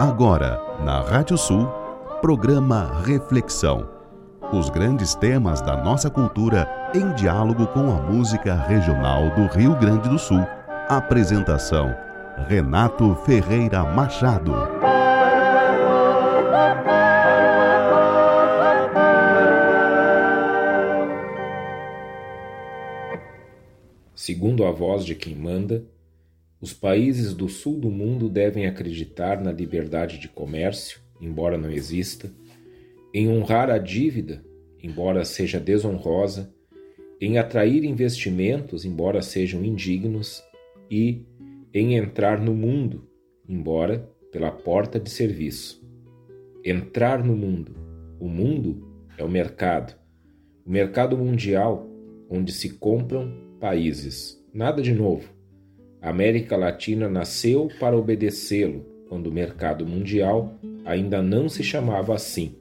Agora, na Rádio Sul, programa Reflexão. Os grandes temas da nossa cultura em diálogo com a música regional do Rio Grande do Sul. Apresentação: Renato Ferreira Machado. Segundo a voz de quem manda, os países do sul do mundo devem acreditar na liberdade de comércio, embora não exista, em honrar a dívida, embora seja desonrosa, em atrair investimentos, embora sejam indignos, e em entrar no mundo, embora pela porta de serviço. Entrar no mundo. O mundo é o mercado. O mercado mundial, onde se compram países. Nada de novo. A América Latina nasceu para obedecê-lo quando o mercado mundial ainda não se chamava assim.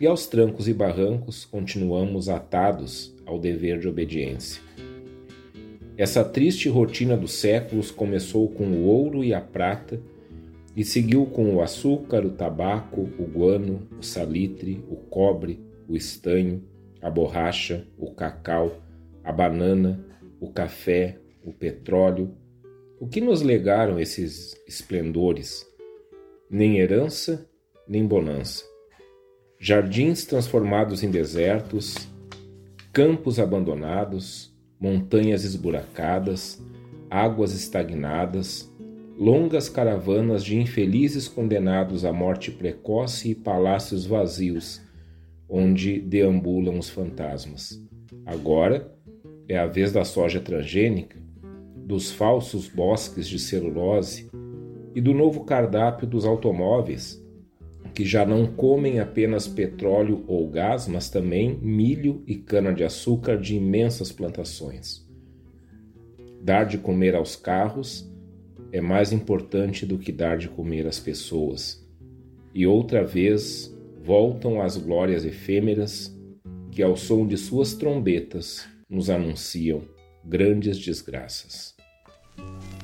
E aos trancos e barrancos continuamos atados ao dever de obediência. Essa triste rotina dos séculos começou com o ouro e a prata e seguiu com o açúcar, o tabaco, o guano, o salitre, o cobre, o estanho, a borracha, o cacau, a banana, o café, o petróleo, o que nos legaram esses esplendores? Nem herança, nem bonança. Jardins transformados em desertos, campos abandonados, montanhas esburacadas, águas estagnadas, longas caravanas de infelizes condenados à morte precoce e palácios vazios, onde deambulam os fantasmas. Agora é a vez da soja transgênica dos falsos bosques de celulose e do novo cardápio dos automóveis, que já não comem apenas petróleo ou gás, mas também milho e cana-de-açúcar de imensas plantações. Dar de comer aos carros é mais importante do que dar de comer às pessoas. E outra vez voltam as glórias efêmeras que, ao som de suas trombetas, nos anunciam grandes desgraças. Thank you.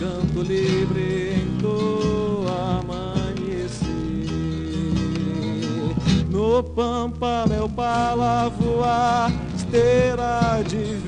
canto livre em tua mão. No pampa meu pala voar, esteira de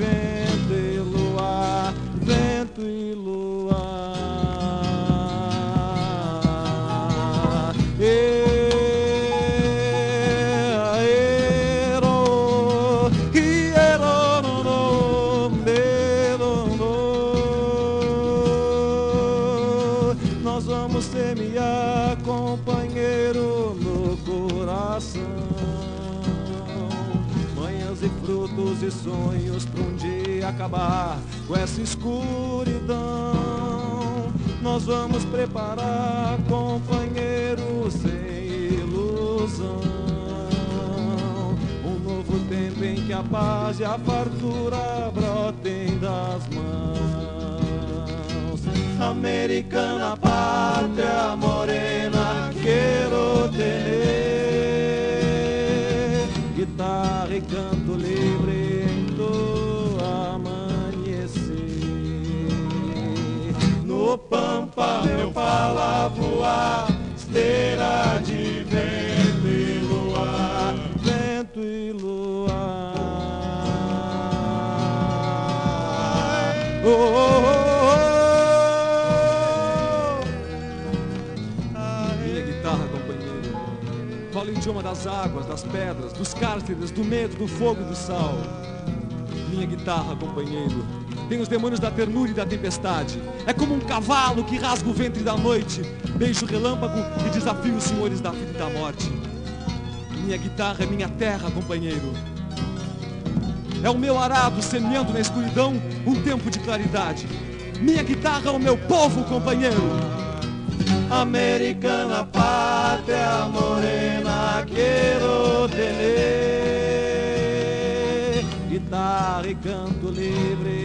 acabar com essa escuridão. Nós vamos preparar companheiros sem ilusão. Um novo tempo em que a paz e a fartura brotem das mãos. Americana, pátria morena, quero ter guitarra e canto livre fala voar, esteira de vento e luar, vento e luar. Oh, oh, oh. oh, oh. Minha guitarra, companheiro, fala o idioma das águas, das pedras, dos cárceres, do medo, do fogo e do sal. Minha guitarra, companheiro tem os demônios da ternura e da tempestade. É como um cavalo que rasga o ventre da noite, beijo relâmpago e desafio os senhores da vida e da morte. Minha guitarra é minha terra, companheiro. É o meu arado semeando na escuridão um tempo de claridade. Minha guitarra é o meu povo, companheiro. Americana pátria morena, quero tener guitarra e canto livre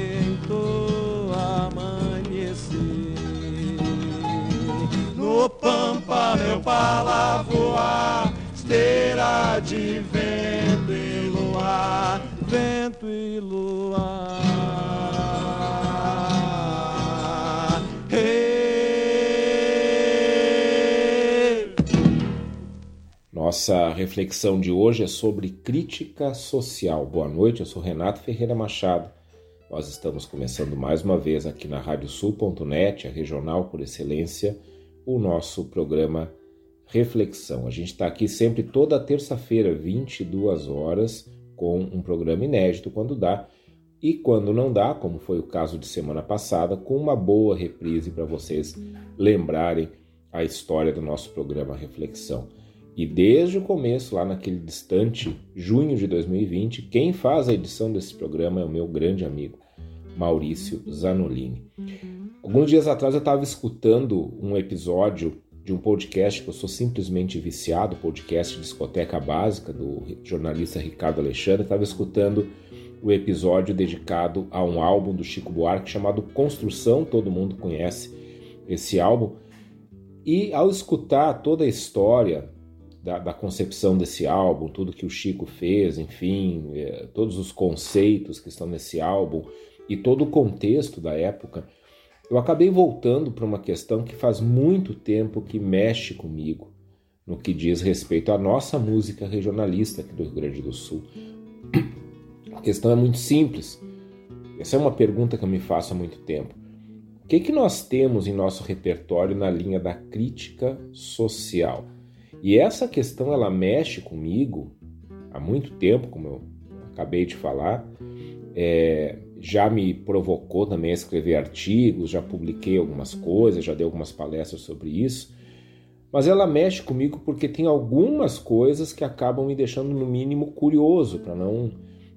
No pampa meu pala voar, esteira de vento e luar, vento e luar. Nossa reflexão de hoje é sobre crítica social. Boa noite, eu sou Renato Ferreira Machado. Nós estamos começando mais uma vez aqui na radiosul.net, a regional por excelência, o nosso programa Reflexão. A gente está aqui sempre toda terça-feira, 22 horas, com um programa inédito quando dá, e quando não dá, como foi o caso de semana passada, com uma boa reprise para vocês lembrarem a história do nosso programa Reflexão. E desde o começo, lá naquele distante junho de 2020, quem faz a edição desse programa é o meu grande amigo, Maurício Zanolini. Alguns dias atrás eu estava escutando um episódio de um podcast que eu sou simplesmente viciado, podcast Discoteca Básica, do jornalista Ricardo Alexandre. Estava escutando o episódio dedicado a um álbum do Chico Buarque chamado Construção, todo mundo conhece esse álbum. E ao escutar toda a história da, da concepção desse álbum, tudo que o Chico fez, enfim, eh, todos os conceitos que estão nesse álbum e todo o contexto da época, eu acabei voltando para uma questão que faz muito tempo que mexe comigo no que diz respeito à nossa música regionalista aqui do Rio Grande do Sul. A questão é muito simples. Essa é uma pergunta que eu me faço há muito tempo. O que, que nós temos em nosso repertório na linha da crítica social? E essa questão ela mexe comigo há muito tempo, como eu acabei de falar. É, já me provocou também a escrever artigos, já publiquei algumas coisas, já dei algumas palestras sobre isso. Mas ela mexe comigo porque tem algumas coisas que acabam me deixando, no mínimo, curioso, para não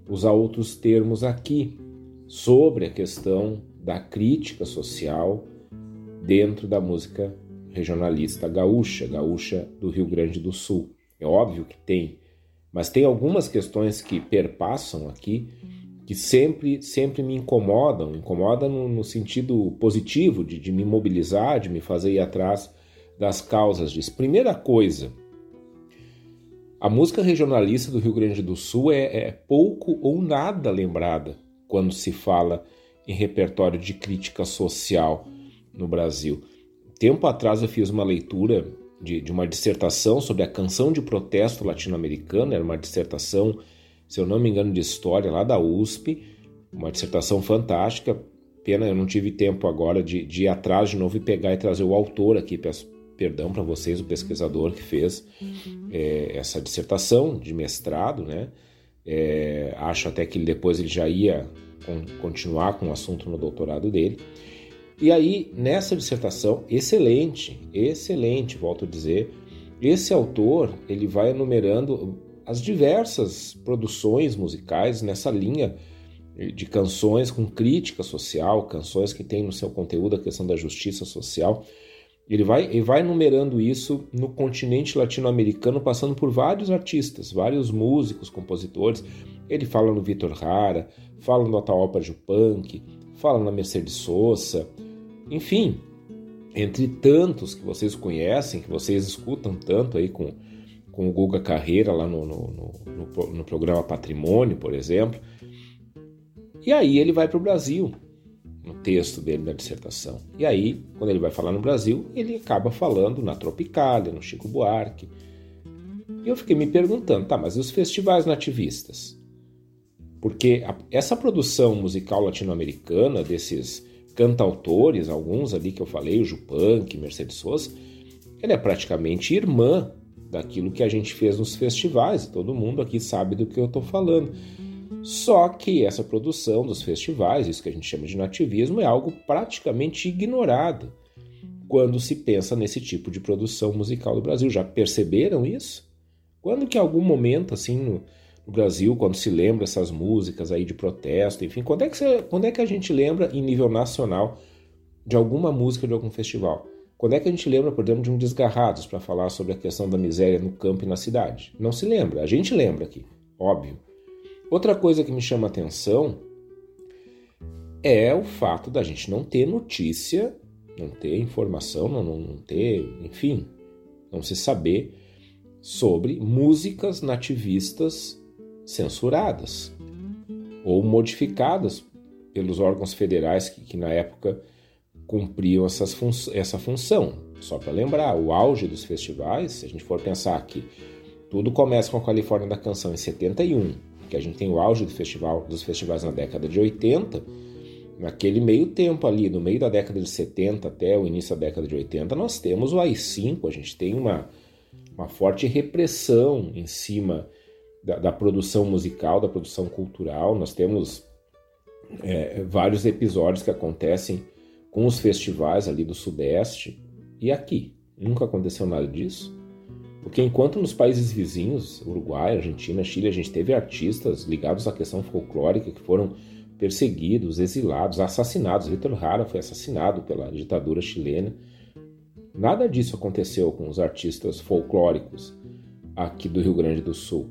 usar outros termos aqui, sobre a questão da crítica social dentro da música regionalista gaúcha, gaúcha do Rio Grande do Sul. É óbvio que tem, mas tem algumas questões que perpassam aqui que sempre, sempre me incomodam, incomoda no, no sentido positivo, de, de me mobilizar, de me fazer ir atrás das causas disso. Primeira coisa, a música regionalista do Rio Grande do Sul é, é, pouco ou nada lembrada quando se fala em repertório de crítica social no Brasil. Tempo atrás eu fiz uma leitura de, de uma dissertação sobre a canção de protesto latino-americana, era uma dissertação se eu não me engano, de história lá da USP, uma dissertação fantástica. Pena eu não tive tempo agora de, de ir atrás de novo e pegar e trazer o autor aqui. Peço perdão para vocês, o pesquisador que fez uhum. é, essa dissertação de mestrado, né? É, acho até que depois ele já ia com, continuar com o assunto no doutorado dele. E aí, nessa dissertação, excelente, excelente, volto a dizer, esse autor ele vai enumerando as diversas produções musicais nessa linha de canções com crítica social, canções que têm no seu conteúdo a questão da justiça social. Ele vai, ele vai enumerando isso no continente latino-americano, passando por vários artistas, vários músicos, compositores. Ele fala no Vitor Hara, fala no Ataopa Jupunk, fala na Mercedes Sosa, enfim, entre tantos que vocês conhecem, que vocês escutam tanto aí com, com o Guga Carreira lá no, no, no, no programa Patrimônio, por exemplo. E aí ele vai para o Brasil, no texto dele da dissertação. E aí, quando ele vai falar no Brasil, ele acaba falando na Tropicália, no Chico Buarque. E eu fiquei me perguntando, tá, mas e os festivais nativistas? Porque a, essa produção musical latino-americana, desses cantautores, alguns ali que eu falei, o Jupanque, Mercedes Sosa, ela é praticamente irmã daquilo que a gente fez nos festivais. Todo mundo aqui sabe do que eu estou falando. Só que essa produção dos festivais, isso que a gente chama de nativismo, é algo praticamente ignorado quando se pensa nesse tipo de produção musical do Brasil. Já perceberam isso? Quando que algum momento, assim, no, no Brasil, quando se lembra essas músicas aí de protesto, enfim, quando é, que você, quando é que a gente lembra em nível nacional de alguma música de algum festival? Quando é que a gente lembra, por exemplo, de um Desgarrados para falar sobre a questão da miséria no campo e na cidade? Não se lembra. A gente lembra aqui, óbvio. Outra coisa que me chama a atenção é o fato da gente não ter notícia, não ter informação, não, não ter, enfim, não se saber sobre músicas nativistas censuradas ou modificadas pelos órgãos federais que, que na época cumpriam fun essa função. Só para lembrar, o auge dos festivais, se a gente for pensar que tudo começa com a Califórnia da Canção em 71, que a gente tem o auge do festival, dos festivais na década de 80, naquele meio tempo ali, no meio da década de 70 até o início da década de 80, nós temos o AI-5, a gente tem uma, uma forte repressão em cima da, da produção musical, da produção cultural, nós temos é, vários episódios que acontecem com os festivais ali do Sudeste e aqui. Nunca aconteceu nada disso. Porque enquanto nos países vizinhos, Uruguai, Argentina, Chile, a gente teve artistas ligados à questão folclórica que foram perseguidos, exilados, assassinados. Vitor Hara foi assassinado pela ditadura chilena. Nada disso aconteceu com os artistas folclóricos aqui do Rio Grande do Sul.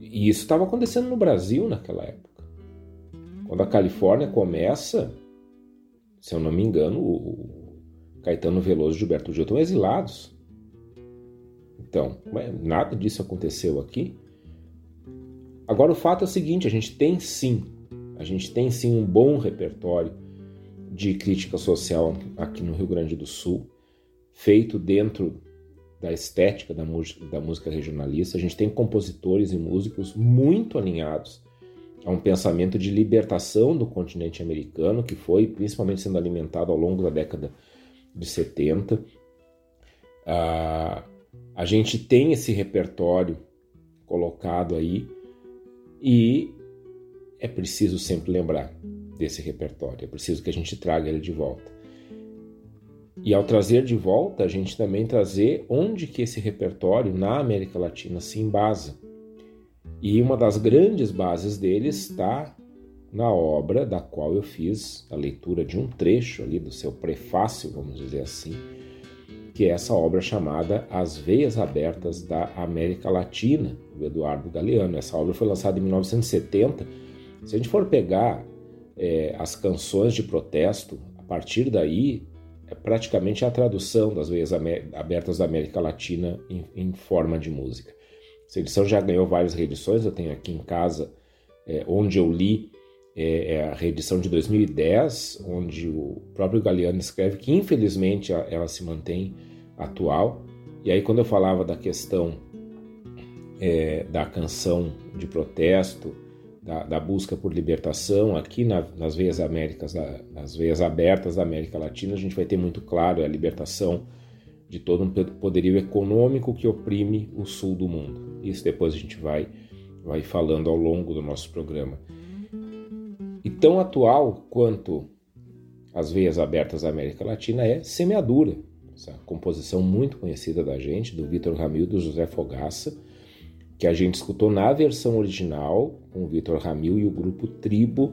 E isso estava acontecendo no Brasil naquela época. Quando a Califórnia começa, se eu não me engano, o Caetano Veloso e Gilberto Gil estão exilados. Então, nada disso aconteceu aqui. Agora o fato é o seguinte, a gente tem sim, a gente tem sim um bom repertório de crítica social aqui no Rio Grande do Sul, feito dentro da estética da da música regionalista. A gente tem compositores e músicos muito alinhados a um pensamento de libertação do continente americano, que foi principalmente sendo alimentado ao longo da década de 70. Ah, a gente tem esse repertório colocado aí e é preciso sempre lembrar desse repertório, é preciso que a gente traga ele de volta. E ao trazer de volta, a gente também trazer onde que esse repertório na América Latina se embasa. E uma das grandes bases dele está na obra da qual eu fiz a leitura de um trecho ali do seu prefácio, vamos dizer assim, que é essa obra chamada As Veias Abertas da América Latina, do Eduardo Galeano. Essa obra foi lançada em 1970. Se a gente for pegar é, as canções de protesto, a partir daí é praticamente a tradução das Veias Abertas da América Latina em, em forma de música. Essa edição já ganhou várias reedições, eu tenho aqui em casa, é, onde eu li é, é, a reedição de 2010, onde o próprio Galeano escreve que infelizmente ela se mantém atual. E aí quando eu falava da questão é, da canção de protesto, da, da, busca por libertação, aqui na, nas veias Américas, nas veias abertas da América Latina, a gente vai ter muito claro a libertação de todo um poderio econômico que oprime o sul do mundo. Isso depois a gente vai, vai falando ao longo do nosso programa. E tão atual quanto as veias abertas da América Latina é Semeadura, essa composição muito conhecida da gente, do Vitor Ramil do José Fogaça, que a gente escutou na versão original, com o Vitor Ramil e o grupo Tribo,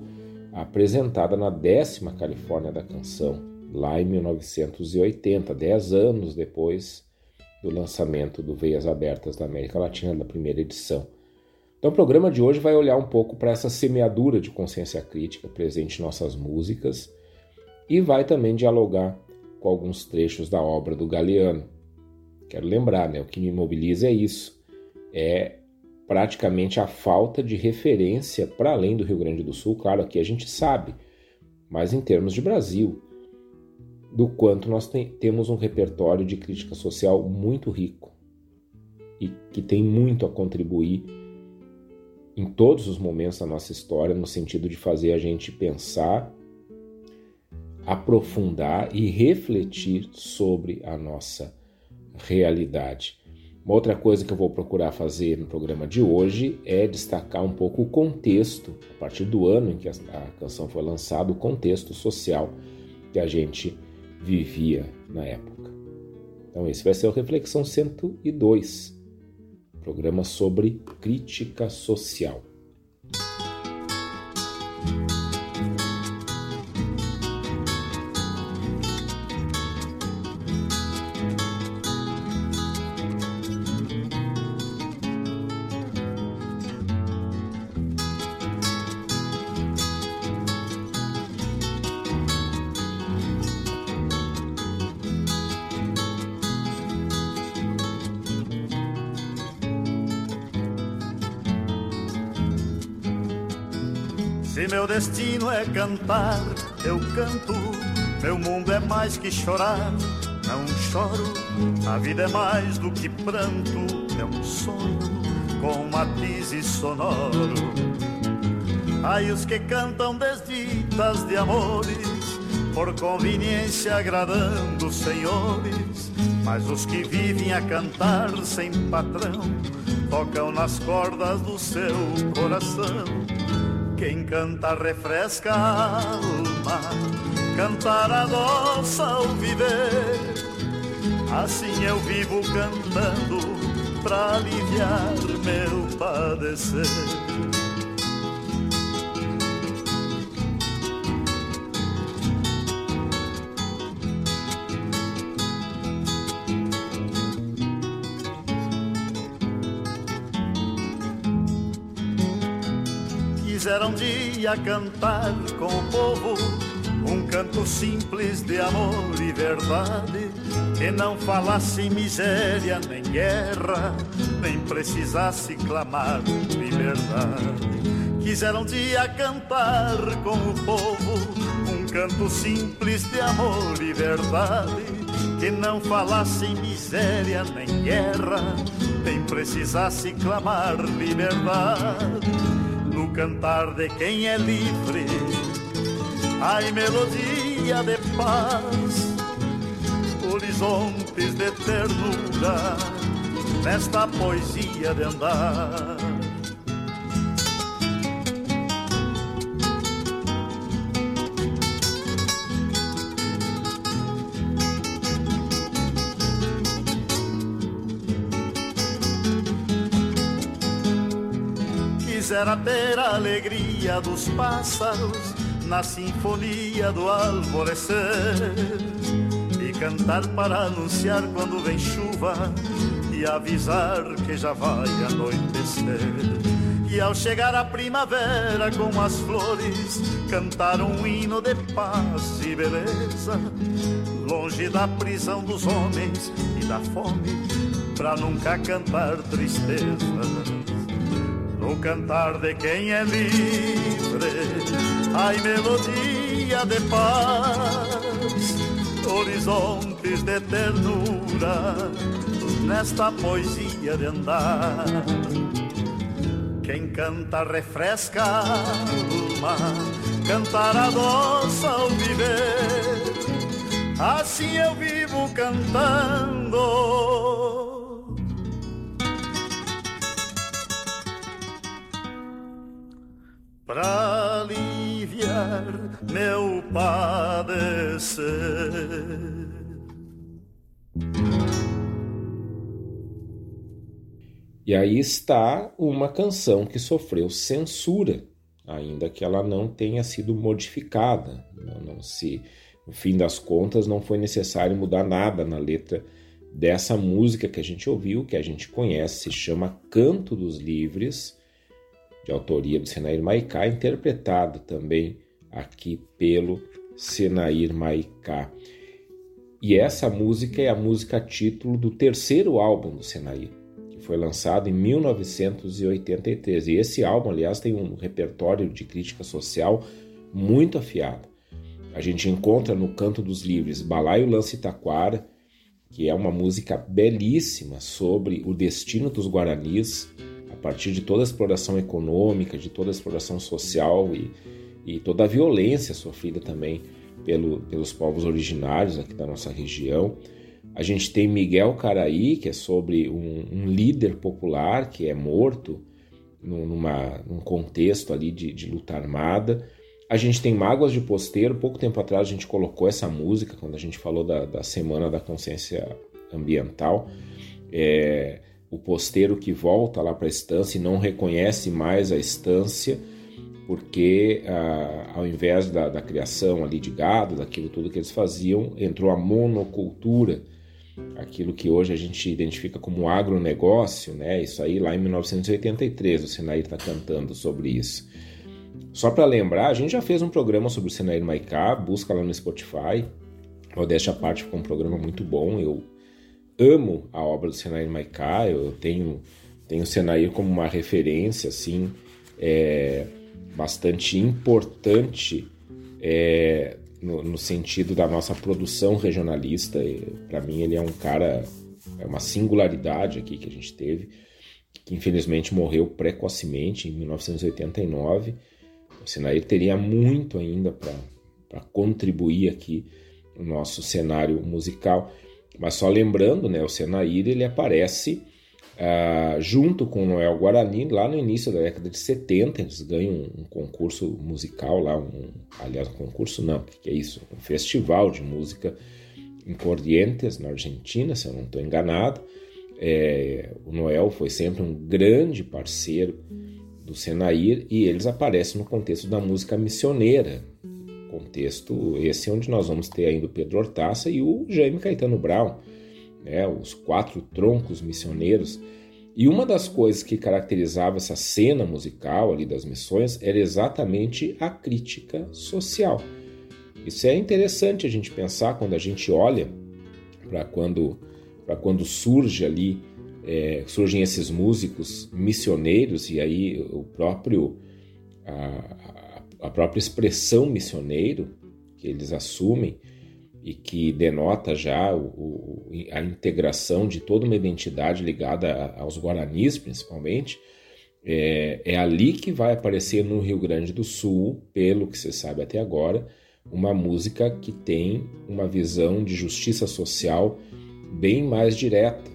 apresentada na décima Califórnia da Canção, lá em 1980, dez anos depois do lançamento do Veias Abertas da América Latina, da primeira edição. Então, o programa de hoje vai olhar um pouco para essa semeadura de consciência crítica presente em nossas músicas e vai também dialogar com alguns trechos da obra do Galeano. Quero lembrar, né, o que me mobiliza é isso, é praticamente a falta de referência para além do Rio Grande do Sul, claro, aqui a gente sabe, mas em termos de Brasil, do quanto nós tem, temos um repertório de crítica social muito rico e que tem muito a contribuir em todos os momentos da nossa história, no sentido de fazer a gente pensar, aprofundar e refletir sobre a nossa realidade. Uma outra coisa que eu vou procurar fazer no programa de hoje é destacar um pouco o contexto, a partir do ano em que a, canção foi lançada, o contexto social que a gente vivia na época. Então, esse vai ser o Reflexão 102, programa sobre crítica social. Destino é cantar, eu canto. Meu mundo é mais que chorar, não choro. A vida é mais do que pranto, é um sonho com matizes sonoro. Ai, os que cantam desditas de amores, por conveniência agradando senhores. Mas os que vivem a cantar sem patrão, tocam nas cordas do seu coração quem canta refresca a alma, cantar adoça ao viver. Assim eu vivo cantando pra aliviar meu padecer. Quiser um dia cantar com o povo um canto simples de amor e verdade que não falasse miséria nem guerra, nem precisasse clamar liberdade. Quiser um dia cantar com o povo um canto simples de amor e verdade que não falasse miséria nem guerra, nem precisasse clamar liberdade no cantar de quem é livre. Ai, melodia de paz, horizontes de ternura, nesta poesia de andar. Quisera ter a alegria dos pássaros na sinfonia do alvorecer. E cantar para anunciar quando vem chuva e avisar que já vai anoitecer. E ao chegar a primavera com as flores, cantar um hino de paz e beleza, longe da prisão dos homens e da fome, pra nunca cantar tristeza no cantar de quem é livre, ai melodia de paz, horizontes de ternura, nesta poesia de andar. Quem canta refresca a alma, cantar adoça ao viver, assim eu vivo cantando para aliviar meu padecer. E aí está uma canção que sofreu censura, ainda que ela não tenha sido modificada. Não, não se, no fim das contas, não foi necessário mudar nada na letra dessa música que a gente ouviu, que a gente conhece, se chama Canto dos Livres de autoria do Senair Maicá, interpretado também aqui pelo Senair Maicá. E essa música é a música título do terceiro álbum do Senair, que foi lançado em 1983. E esse álbum, aliás, tem um repertório de crítica social muito afiado. A gente encontra no Canto dos Livres Balaio Lance Taquara, que é uma música belíssima sobre o destino dos guaranis partir de toda a exploração econômica, de toda a exploração social e, e toda a violência sofrida também pelo, pelos povos originários aqui da nossa região. A gente tem Miguel Caraí, que é sobre um, um líder popular que é morto numa, num contexto ali de, de luta armada. A gente tem Mágoas de Posteiro. Pouco tempo atrás a gente colocou essa música quando a gente falou da, da Semana da Consciência Ambiental. É, o posteiro que volta lá para a estância e não reconhece mais a estância, porque ah, ao invés da, da, criação ali de gado, daquilo tudo que eles faziam, entrou a monocultura, aquilo que hoje a gente identifica como agronegócio, né? Isso aí lá em 1983 o Senair está cantando sobre isso. Só para lembrar, a gente já fez um programa sobre o Senair Maicá, busca lá no Spotify. Modéstia à parte, ficou um programa muito bom. Eu amo a obra do Senair Maicá, eu tenho, tenho o Senair como uma referência, assim, é, bastante importante é, no, no, sentido da nossa produção regionalista. Para mim, ele é um cara, é uma singularidade aqui que a gente teve, que infelizmente morreu precocemente em 1989. O Senair teria muito ainda para contribuir aqui no nosso cenário musical. Mas só lembrando, né, o Senair ele aparece uh, junto com o Noel Guarani lá no início da década de 70. Eles ganham um, um concurso musical lá, um, aliás, um concurso não, que é isso? Um festival de música em Corrientes, na Argentina, se eu não estou enganado. É, o Noel foi sempre um grande parceiro do Senair e eles aparecem no contexto da música missioneira, contexto esse é onde nós vamos ter ainda o Pedro Hortaça e o Jaime Caetano Brown, né, os quatro troncos missioneiros. E uma das coisas que caracterizava essa cena musical ali das missões era exatamente a crítica social. Isso é interessante a gente pensar quando a gente olha para quando, quando surge ali, é, surgem esses músicos missioneiros e aí o próprio a, a própria expressão missioneiro que eles assumem e que denota já o, o, a integração de toda uma identidade ligada aos guaranis, principalmente, é, é, ali que vai aparecer no Rio Grande do Sul, pelo que se sabe até agora, uma música que tem uma visão de justiça social bem mais direta.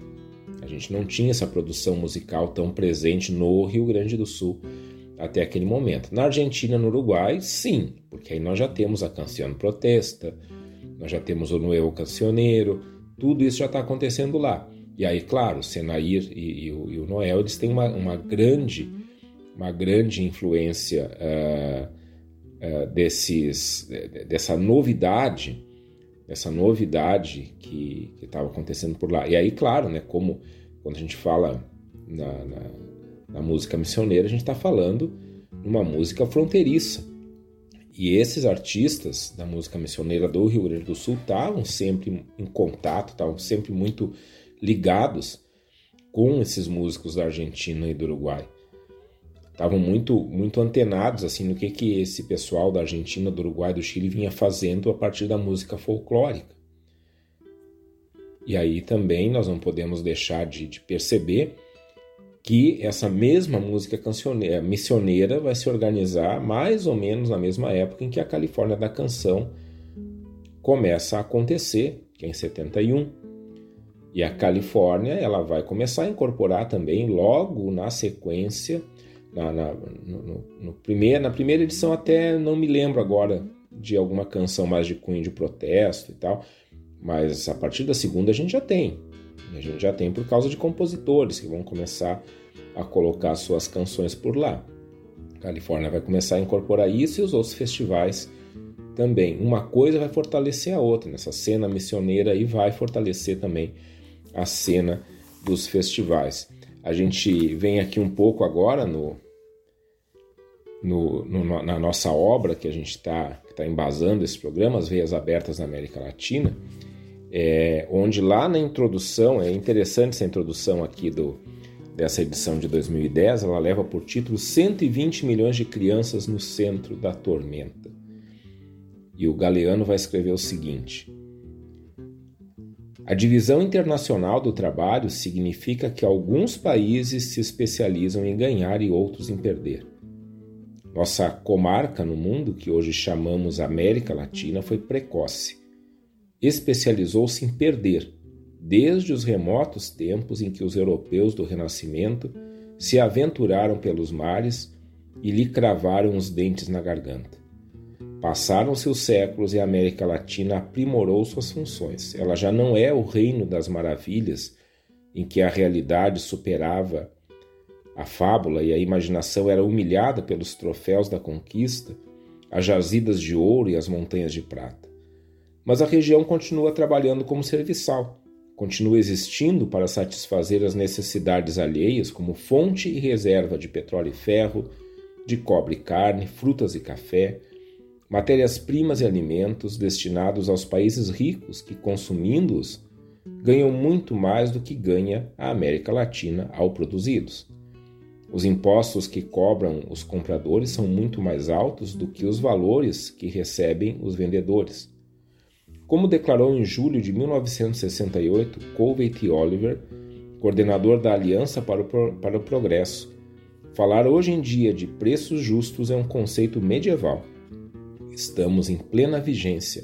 A gente não tinha essa produção musical tão presente no Rio Grande do Sul até aquele momento. Na Argentina, no Uruguai, sim, porque aí nós já temos a Canção Protesta, nós já temos o Nuevo Cancioneiro, tudo isso já está acontecendo lá. E aí, claro, o Senair e, e, o, e o, Noel eles têm uma, uma, grande, uma grande influência uh, uh, desses, dessa novidade, dessa novidade que estava acontecendo por lá. E aí, claro, né, como quando a gente fala na, na na música missioneira, a gente está falando numa música fronteiriça. E esses artistas da música missioneira do Rio Grande do Sul estavam sempre em contato, estavam sempre muito ligados com esses músicos da Argentina e do Uruguai. Estavam muito, muito antenados assim no que, que esse pessoal da Argentina, do Uruguai, do Chile vinha fazendo a partir da música folclórica. E aí também nós não podemos deixar de, de perceber que essa mesma música cancioneira, missioneira vai se organizar mais ou menos na mesma época em que a Califórnia da Canção começa a acontecer, que é em 71. E a Califórnia ela vai começar a incorporar também logo na sequência, na, na, no, no primeir, na primeira edição até não me lembro agora de alguma canção mais de cunho de protesto e tal, mas a partir da segunda a gente já tem. A gente já tem por causa de compositores que vão começar a colocar suas canções por lá. A Califórnia vai começar a incorporar isso e os outros festivais também. Uma coisa vai fortalecer a outra nessa cena missioneira e vai fortalecer também a cena dos festivais. A gente vem aqui um pouco agora no, no, no na nossa obra que a gente está tá embasando esse programa, As Veias Abertas na América Latina é, onde lá na introdução, é interessante essa introdução aqui do, dessa edição de 2010, ela leva por título 120 milhões de crianças no centro da tormenta. E o Galeano vai escrever o seguinte: A divisão internacional do trabalho significa que alguns países se especializam em ganhar e outros em perder. Nossa comarca no mundo, que hoje chamamos América Latina, foi precoce especializou-se em perder desde os remotos tempos em que os europeus do Renascimento se aventuraram pelos mares e lhe cravaram os dentes na garganta. Passaram-se os séculos e a América Latina aprimorou suas funções. Ela já não é o reino das maravilhas, em que a realidade superava a fábula e a imaginação era humilhada pelos troféus da conquista, as jazidas de ouro e as montanhas de prata. Mas a região continua trabalhando como serviçal, continua existindo para satisfazer as necessidades alheias como fonte e reserva de petróleo e ferro, de cobre e carne, frutas e café, matérias-primas e alimentos destinados aos países ricos que, consumindo-os, ganham muito mais do que ganha a América Latina ao produzi-los. Os impostos que cobram os compradores são muito mais altos do que os valores que recebem os vendedores. Como declarou em julho de 1968 Colby T. Oliver, coordenador da Aliança para o, Pro para o Progresso, falar hoje em dia de preços justos é um conceito medieval. Estamos em plena vigência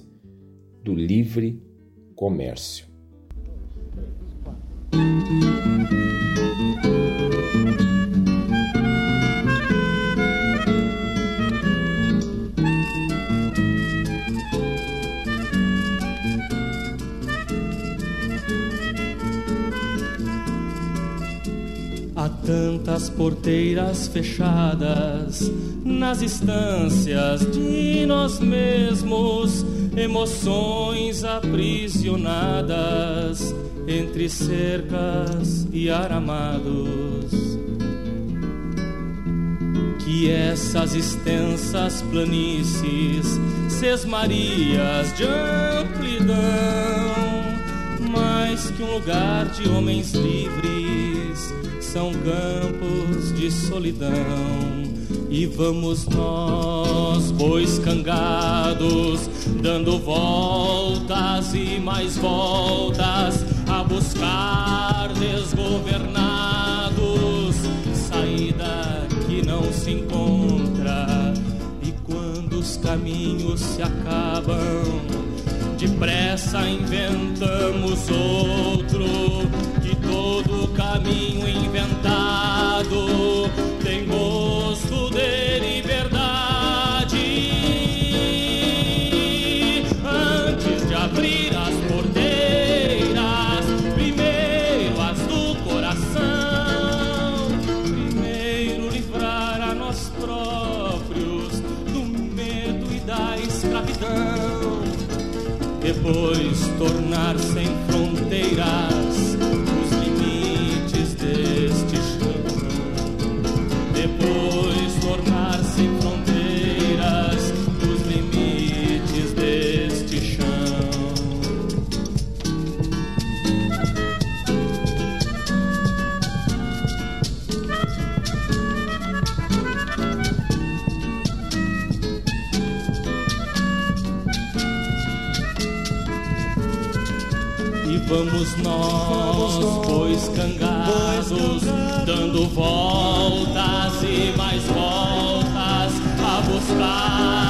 do livre comércio. Tantas porteiras fechadas nas instâncias de nós mesmos, emoções aprisionadas entre cercas e aramados. Que essas extensas planícies, sesmarias de amplidão, mais que um lugar de homens livres são campos de solidão. E vamos nós, bois cangados, dando voltas e mais voltas, a buscar desgovernados, saída que não se encontra. E quando os caminhos se acabam, depressa inventamos outro que todo caminho inventado tem gosto de liberdade. Antes de abrir as porteiras, primeiro as do coração, primeiro livrar a nós próprios do medo e da escravidão, depois tornar Vamos nós, pois cangados, dando voltas e mais voltas a buscar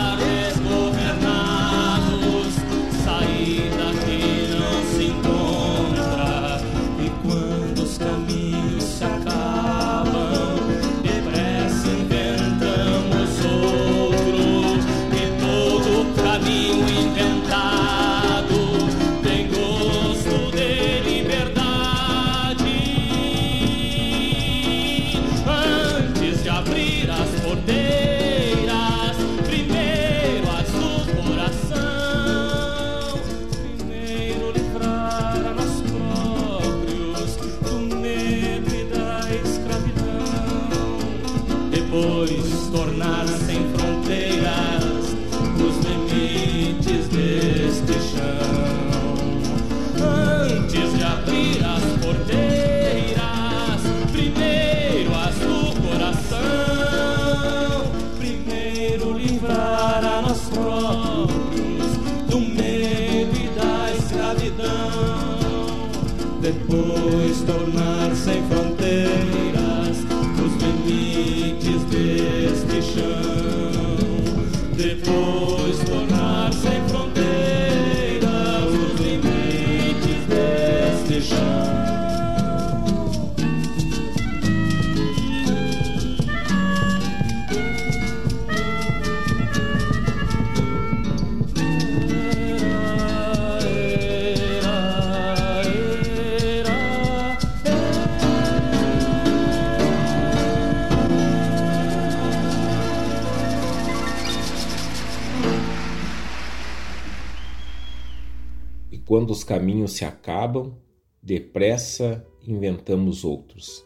acabam, depressa inventamos outros.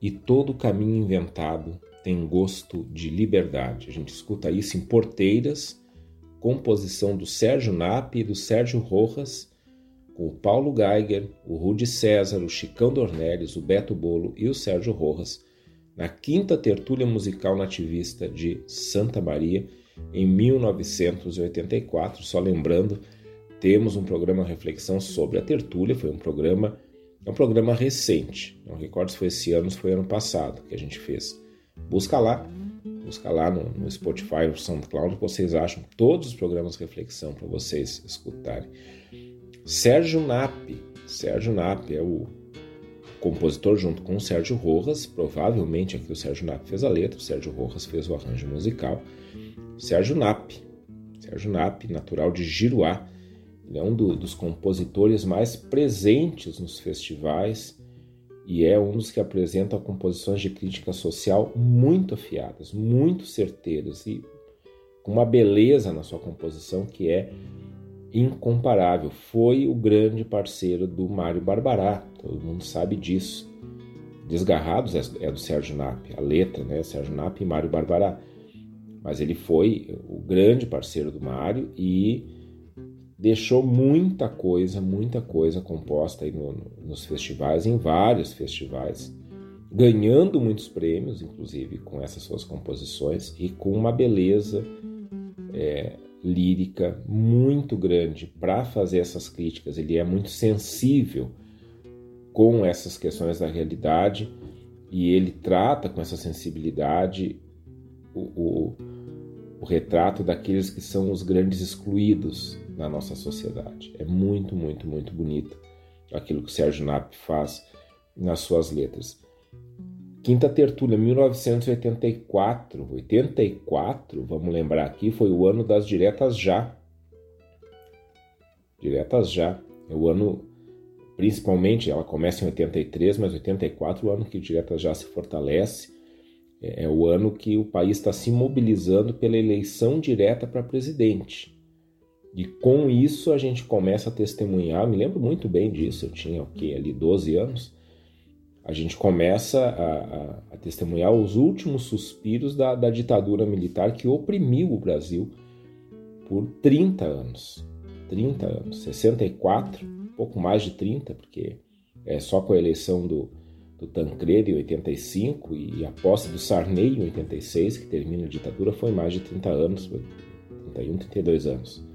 E todo caminho inventado tem gosto de liberdade. A gente escuta isso em Porteiras, composição do Sérgio Nap e do Sérgio Rojas, com o Paulo Geiger, o Rudy César, o Chicão Dornelles, o Beto Bolo e o Sérgio Rojas, na quinta tertúlia musical nativista de Santa Maria, em 1984. Só lembrando, temos um programa Reflexão sobre a tertúlia, foi um programa, é um programa recente, não recordo se foi esse ano, se foi ano passado que a gente fez. Busca lá, busca lá no, no Spotify, no SoundCloud, vocês acham todos os programas Reflexão para vocês escutarem. Sérgio Nap, Sérgio Nap é o compositor junto com o Sérgio Rojas, provavelmente aqui o Sérgio Nap fez a letra, o Sérgio Rojas fez o arranjo musical. Sérgio Nap, Sérgio Nap, natural de Giruá, ele é um do, dos compositores mais presentes nos festivais e é um dos que apresenta composições de crítica social muito afiadas, muito certeiras e com uma beleza na sua composição que é incomparável. Foi o grande parceiro do Mário Barbará, todo mundo sabe disso. Desgarrados é, é do Sérgio Nap, a letra, né? Sérgio Nap e Mário Barbará. Mas ele foi o grande parceiro do Mário e deixou muita coisa, muita coisa composta aí no, nos festivais, em vários festivais, ganhando muitos prêmios, inclusive com essas suas composições e com uma beleza é, lírica muito grande para fazer essas críticas. Ele é muito sensível com essas questões da realidade e ele trata com essa sensibilidade o, o, o retrato daqueles que são os grandes excluídos na nossa sociedade. É muito, muito, muito bonito aquilo que o Sérgio Nap faz nas suas letras. Quinta Tertúlia, 1984. 84, vamos lembrar aqui, foi o ano das Diretas Já. Diretas Já. É o ano, principalmente, ela começa em 83, mas 84 é o ano que Diretas Já se fortalece. É, é o ano que o país está se mobilizando pela eleição direta para presidente. E com isso a gente começa a testemunhar, me lembro muito bem disso, eu tinha o okay, ali 12 anos, a gente começa a, a, a testemunhar os últimos suspiros da, da, ditadura militar que oprimiu o Brasil por 30 anos. 30 anos, 64, pouco mais de 30, porque é só com a eleição do, do Tancredo em 85 e a posse do Sarney em 86, que termina a ditadura, foi mais de 30 anos, 31, 32 anos.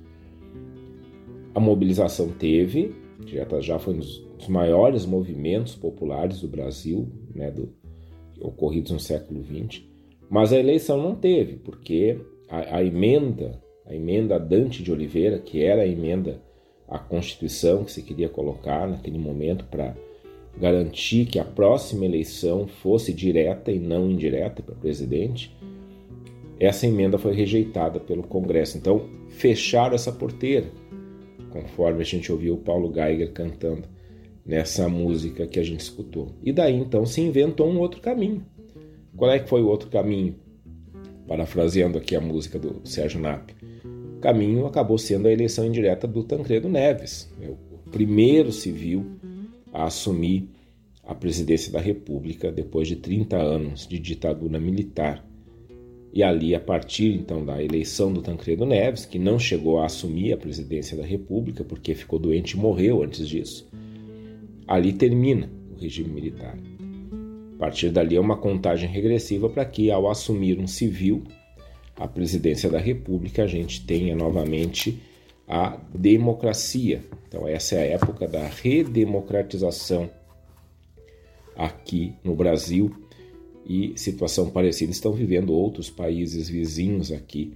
A mobilização teve, já, já foi um dos maiores movimentos populares do Brasil, né, do, ocorridos no século XX, mas a eleição não teve, porque a, a emenda, a emenda Dante de Oliveira, que era a emenda à Constituição que se queria colocar naquele momento para garantir que a próxima eleição fosse direta e não indireta para presidente, essa emenda foi rejeitada pelo Congresso. Então, fecharam essa porteira conforme a gente ouviu o Paulo Geiger cantando nessa música que a gente escutou. E daí então se inventou um outro caminho. Qual é que foi o outro caminho? Parafraseando aqui a música do Sérgio Nap. O caminho acabou sendo a eleição indireta do Tancredo Neves, né? o primeiro civil a assumir a presidência da República depois de 30 anos de ditadura militar e ali, a partir então da eleição do Tancredo Neves, que não chegou a assumir a presidência da República porque ficou doente e morreu antes disso, ali termina o regime militar. A partir dali é uma contagem regressiva para que, ao assumir um civil a presidência da República, a gente tenha novamente a democracia. Então, essa é a época da redemocratização aqui no Brasil e situação parecida estão vivendo outros países vizinhos aqui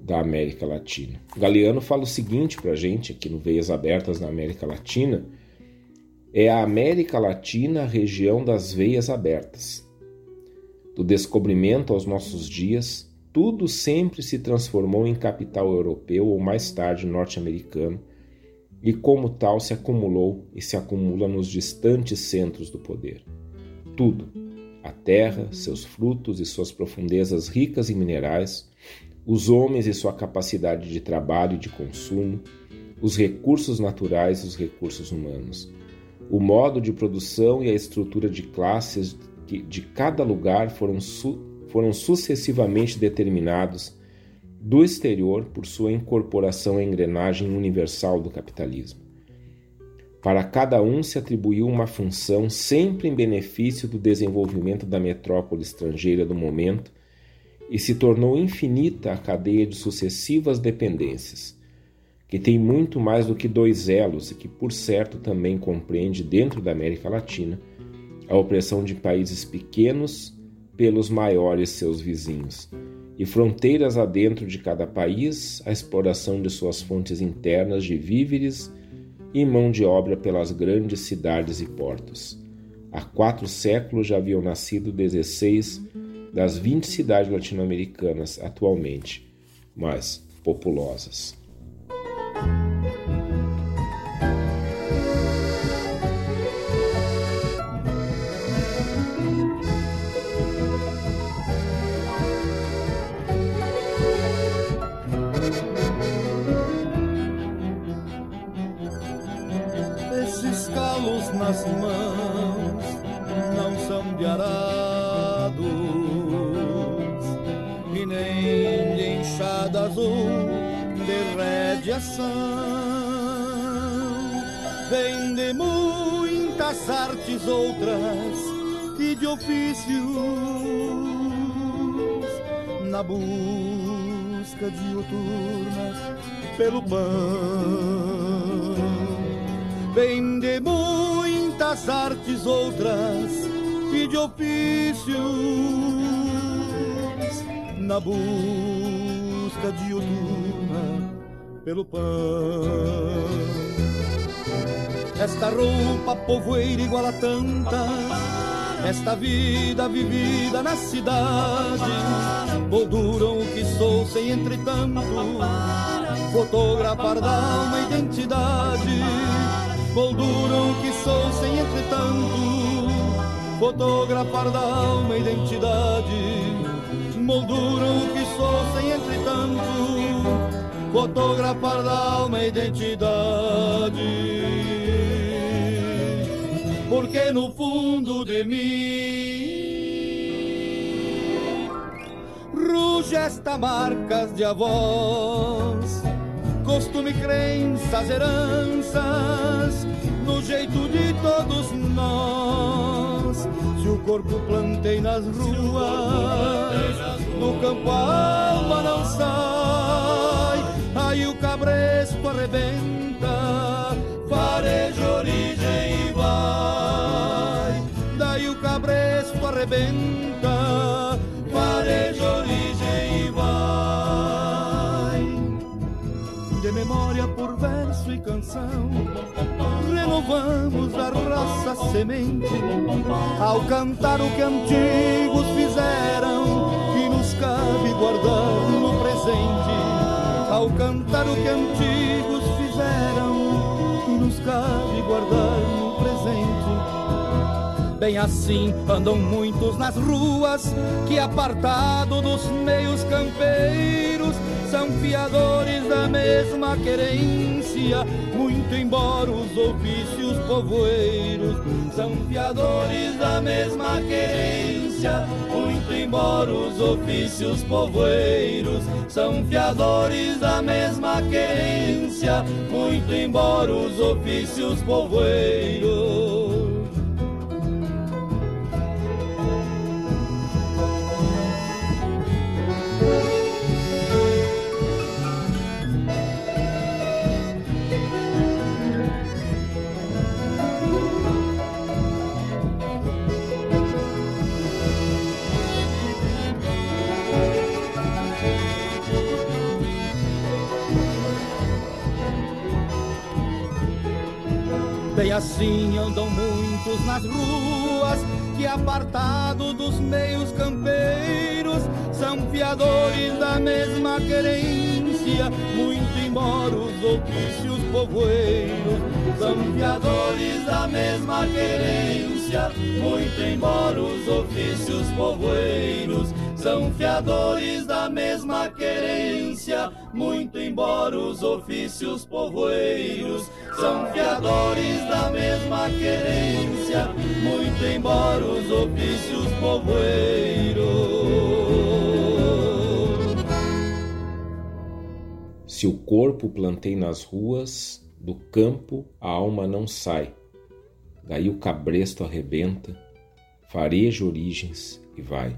da América Latina. Galeano fala o seguinte para a gente aqui no Veias Abertas na América Latina: é a América Latina a região das veias abertas. Do descobrimento aos nossos dias, tudo sempre se transformou em capital europeu ou mais tarde norte-americano, e como tal se acumulou e se acumula nos distantes centros do poder. Tudo, a terra, seus frutos e suas profundezas ricas em minerais, os homens e sua capacidade de trabalho e de consumo, os recursos naturais e os recursos humanos. O modo de produção e a estrutura de classes de cada lugar foram, su foram sucessivamente determinados do exterior por sua incorporação à engrenagem universal do capitalismo. Para cada um se atribuiu uma função sempre em benefício do desenvolvimento da metrópole estrangeira do momento e se tornou infinita a cadeia de sucessivas dependências, que tem muito mais do que dois elos e que, por certo, também compreende dentro da América Latina a opressão de países pequenos pelos maiores seus vizinhos, e fronteiras adentro de cada país, a exploração de suas fontes internas de víveres e mão de obra pelas grandes cidades e portos. Há quatro séculos já haviam nascido 16 das 20 cidades latino-americanas atualmente mais populosas. Azul de radiação. Vem de muitas artes outras e de ofícios na busca diuturna pelo pão. Vem de muitas artes outras e de ofícios na busca diuturna pelo pão. Esta roupa povoeira igual a tantas, esta vida vivida na cidade, molduram o que sou sem entretanto, fotografar da uma identidade molduram que sou sem entretanto fotografar da alma identidade molduram que sou sem entretanto fotografar da alma identidade porque no fundo de mim ruge esta marcas de avós costume, crenças, heranças, no jeito de todos nós. Corpo plantei nas ruas, no campo a alma não sai, aí o cabresto arrebenta, fareja origem e vai. Daí o cabresto arrebenta, por verso e canção. Renovamos a raça semente ao cantar o que antigos fizeram e nos cabe guardar no presente. Ao cantar o que antigos fizeram e nos cabe guardar. Bem assim andam muitos nas ruas que apartado dos meios campeiros são fiadores da mesma querência, muito embora os ofícios povoeiros são fiadores da mesma querência, muito embora os ofícios povoeiros são fiadores da mesma querência, muito embora os ofícios povoeiros assim andam muitos nas ruas, que apartado dos meios campeiros, são fiadores da mesma querência, muito embora os ofícios povoeiros, são fiadores da mesma querência, muito embora os ofícios povoeiros, são fiadores da mesma querência, muito embora os ofícios povoeiros são fiadores da mesma querência, muito embora os ofícios povoeiros. Se o corpo plantei nas ruas, do campo a alma não sai. Daí o cabresto arrebenta, fareja origens e vai.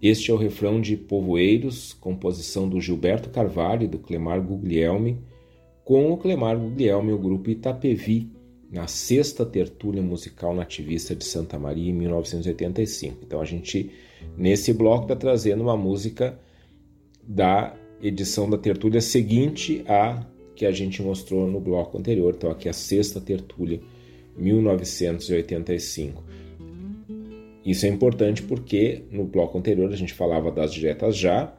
Este é o refrão de Povoeiros, composição do Gilberto Carvalho e do Clemar Guglielmi, com o Clemar Guglielmi e o grupo Itapevi, na sexta tertúlia musical nativista de Santa Maria em 1985. Então a gente, nesse bloco, está trazendo uma música da edição da tertúlia seguinte à que a gente mostrou no bloco anterior. Então aqui é a sexta tertúlia, 1985. Isso é importante porque no bloco anterior a gente falava das diretas já,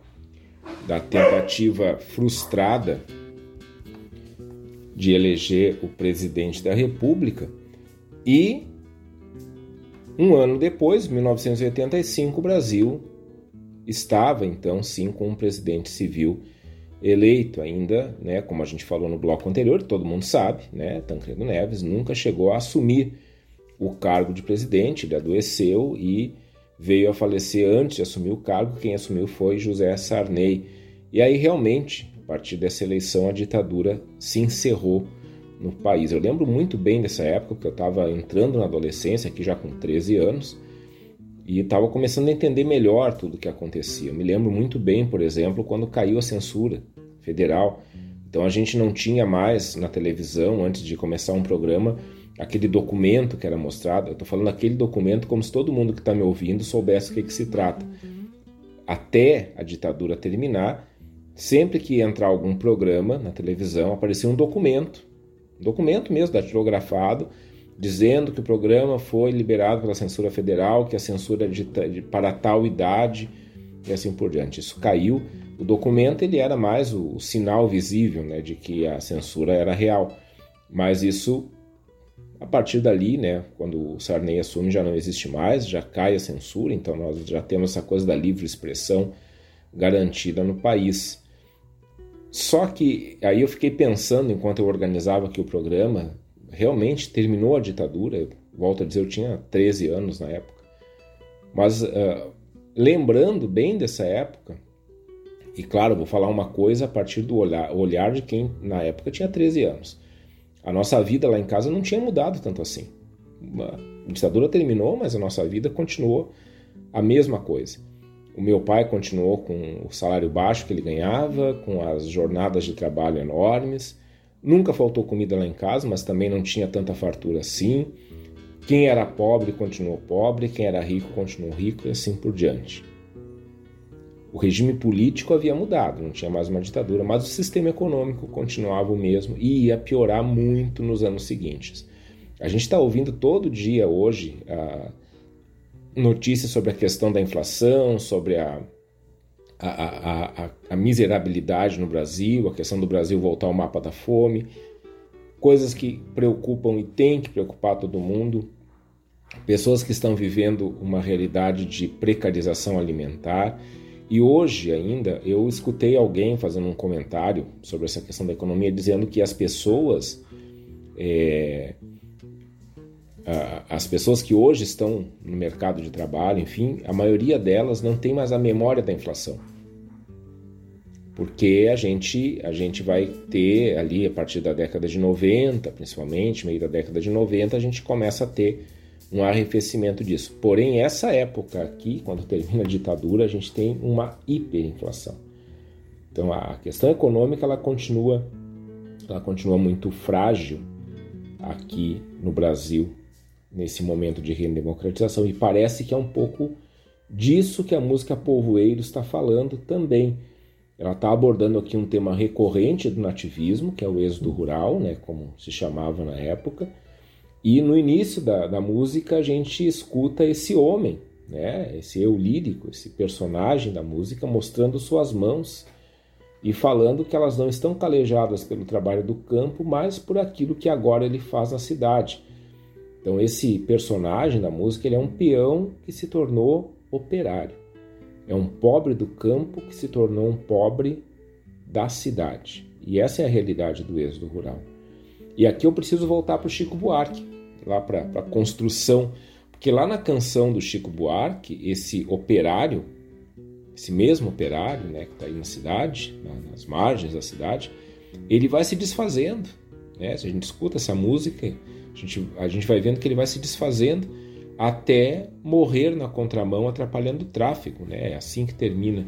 da tentativa frustrada de eleger o presidente da República e um ano depois, 1985, o Brasil estava então sim com um presidente civil eleito ainda, né, como a gente falou no bloco anterior, todo mundo sabe, né, Tancredo Neves nunca chegou a assumir o cargo de presidente, ele adoeceu e veio a falecer antes de assumir o cargo. Quem assumiu foi José Sarney. E aí realmente, a partir dessa eleição, a ditadura se encerrou no país. Eu lembro muito bem dessa época, porque eu estava entrando na adolescência, aqui já com 13 anos, e estava começando a entender melhor tudo o que acontecia. Eu me lembro muito bem, por exemplo, quando caiu a censura federal. Então a gente não tinha mais na televisão, antes de começar um programa, aquele documento que era mostrado. Eu estou falando aquele documento como se todo mundo que está me ouvindo soubesse o que, que se trata. Até a ditadura terminar, sempre que entrar algum programa na televisão, aparecia um documento, um documento mesmo, datilografado, dizendo que o programa foi liberado pela censura federal, que a censura é de, de, para tal idade e assim por diante. Isso caiu. O documento ele era mais o, o sinal visível né, de que a censura era real, mas isso a partir dali, né, quando o Sarney assume, já não existe mais, já cai a censura, então nós já temos essa coisa da livre expressão garantida no país. Só que aí eu fiquei pensando, enquanto eu organizava aqui o programa, realmente terminou a ditadura, volto a dizer, eu tinha 13 anos na época, mas uh, lembrando bem dessa época, e claro, vou falar uma coisa a partir do olhar, olhar de quem na época tinha 13 anos. A nossa vida lá em casa não tinha mudado tanto assim. A ditadura terminou, mas a nossa vida continuou a mesma coisa. O meu pai continuou com o salário baixo que ele ganhava, com as jornadas de trabalho enormes. Nunca faltou comida lá em casa, mas também não tinha tanta fartura assim. Quem era pobre continuou pobre, quem era rico continuou rico e assim por diante. O regime político havia mudado, não tinha mais uma ditadura, mas o sistema econômico continuava o mesmo e ia piorar muito nos anos seguintes. A gente está ouvindo todo dia hoje a notícias sobre a questão da inflação, sobre a, a, a, a, miserabilidade no Brasil, a questão do Brasil voltar ao mapa da fome, coisas que preocupam e tem que preocupar todo mundo. Pessoas que estão vivendo uma realidade de precarização alimentar e hoje ainda eu escutei alguém fazendo um comentário sobre essa questão da economia dizendo que as pessoas, é, as pessoas que hoje estão no mercado de trabalho, enfim, a maioria delas não tem mais a memória da inflação. Porque a gente, a gente vai ter ali a partir da década de 90, principalmente, meio da década de 90, a gente começa a ter um arrefecimento disso. Porém, essa época aqui, quando termina a ditadura, a gente tem uma hiperinflação. Então, a questão econômica ela continua, ela continua muito frágil aqui no Brasil nesse momento de redemocratização e parece que é um pouco disso que a música Povoeiro está falando também. Ela está abordando aqui um tema recorrente do nativismo, que é o êxodo rural, né, como se chamava na época, e no início da, da música a gente escuta esse homem, né? esse eu lírico, esse personagem da música mostrando suas mãos e falando que elas não estão calejadas pelo trabalho do campo, mas por aquilo que agora ele faz na cidade. Então esse personagem da música ele é um peão que se tornou operário. É um pobre do campo que se tornou um pobre da cidade. E essa é a realidade do êxodo rural. E aqui eu preciso voltar para o Chico Buarque, lá para a construção, porque lá na canção do Chico Buarque, esse operário, esse mesmo operário, né, que está aí na cidade, nas margens da cidade, ele vai se desfazendo. Né? Se a gente escuta essa música, a gente, a gente vai vendo que ele vai se desfazendo até morrer na contramão, atrapalhando o tráfego. Né? É assim que termina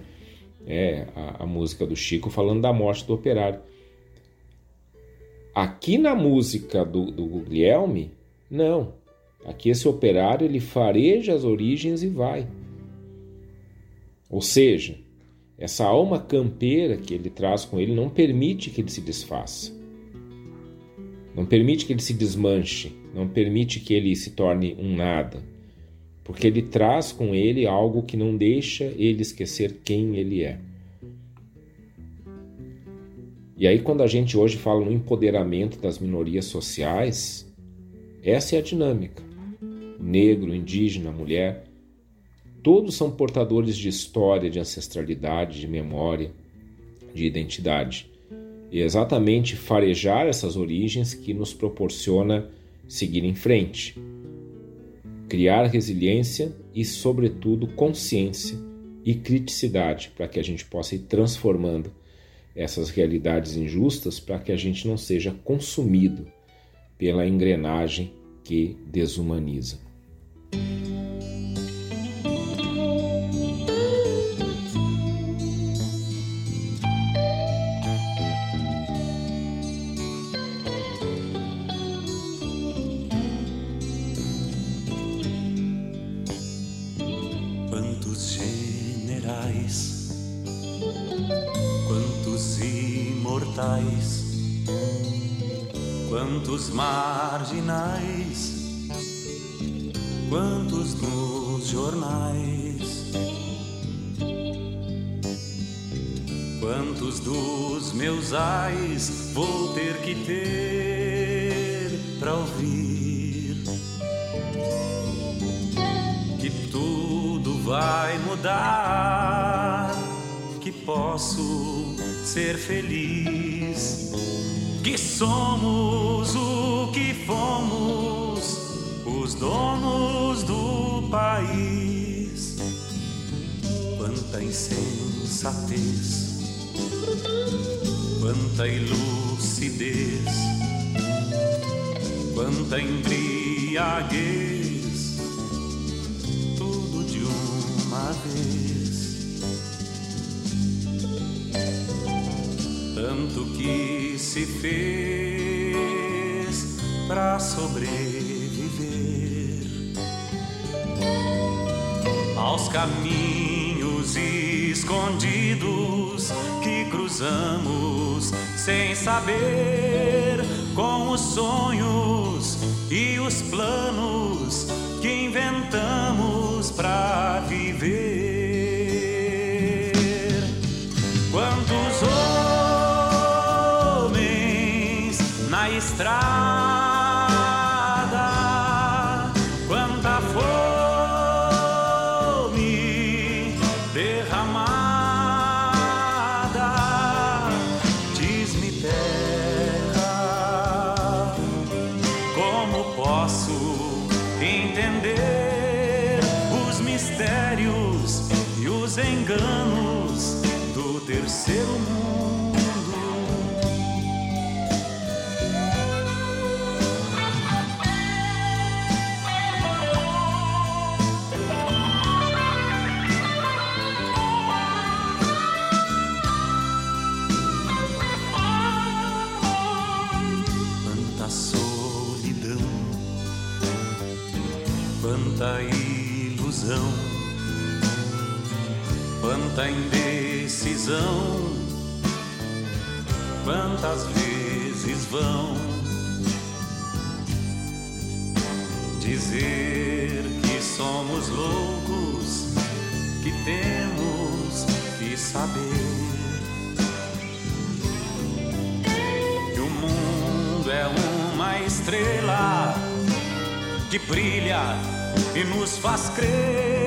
é, a, a música do Chico, falando da morte do operário. Aqui na música do, do Guglielmi, não. Aqui esse operário ele fareja as origens e vai. Ou seja, essa alma campeira que ele traz com ele não permite que ele se desfaça. Não permite que ele se desmanche, não permite que ele se torne um nada, porque ele traz com ele algo que não deixa ele esquecer quem ele é. E aí, quando a gente hoje fala no empoderamento das minorias sociais, essa é a dinâmica. Negro, indígena, mulher, todos são portadores de história, de ancestralidade, de memória, de identidade. E exatamente farejar essas origens que nos proporciona seguir em frente, criar resiliência e, sobretudo, consciência e criticidade para que a gente possa ir transformando essas realidades injustas para que a gente não seja consumido pela engrenagem que desumaniza. Quantos marginais, quantos nos jornais, quantos dos meus ais vou ter que ter pra ouvir? Que tudo vai mudar, que posso ser feliz que somos o que fomos, os donos do país. Quanta insensatez, quanta ilucidez, quanta embriaguez, tudo de uma vez. Tanto que se fez para sobreviver aos caminhos escondidos que cruzamos sem saber com os sonhos e os planos que inventamos para viver. Indecisão, quantas vezes vão dizer que somos loucos, que temos que saber que o mundo é uma estrela que brilha e nos faz crer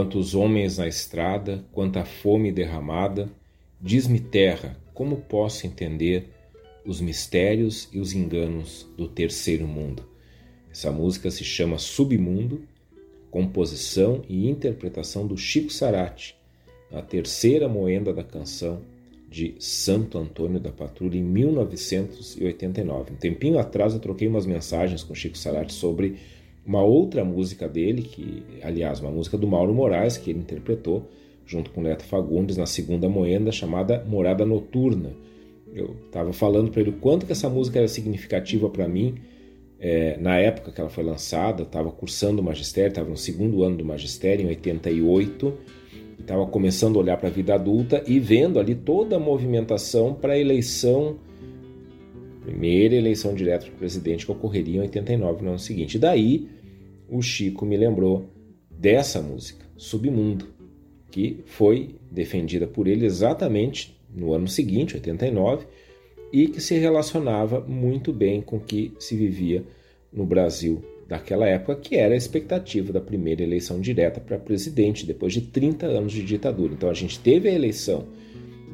Quantos homens na estrada, quanta fome derramada, diz-me terra, como posso entender os mistérios e os enganos do terceiro mundo? Essa música se chama Submundo, composição e interpretação do Chico Sarati, na terceira moenda da canção de Santo Antônio da Patrulha em 1989. Um tempinho atrás eu troquei umas mensagens com Chico Sarati sobre uma outra música dele, que, aliás, uma música do Mauro Moraes, que ele interpretou junto com Neto Fagundes na segunda moenda, chamada Morada Noturna. Eu estava falando para ele o quanto que essa música era significativa para mim é, na época que ela foi lançada. Estava cursando o magistério, estava no segundo ano do magistério, em 88, estava começando a olhar para a vida adulta e vendo ali toda a movimentação para a eleição primeira eleição direta para presidente que ocorreria em 89 no ano seguinte. Daí o Chico me lembrou dessa música, Submundo, que foi defendida por ele exatamente no ano seguinte, 89, e que se relacionava muito bem com o que se vivia no Brasil daquela época, que era a expectativa da primeira eleição direta para presidente depois de 30 anos de ditadura. Então a gente teve a eleição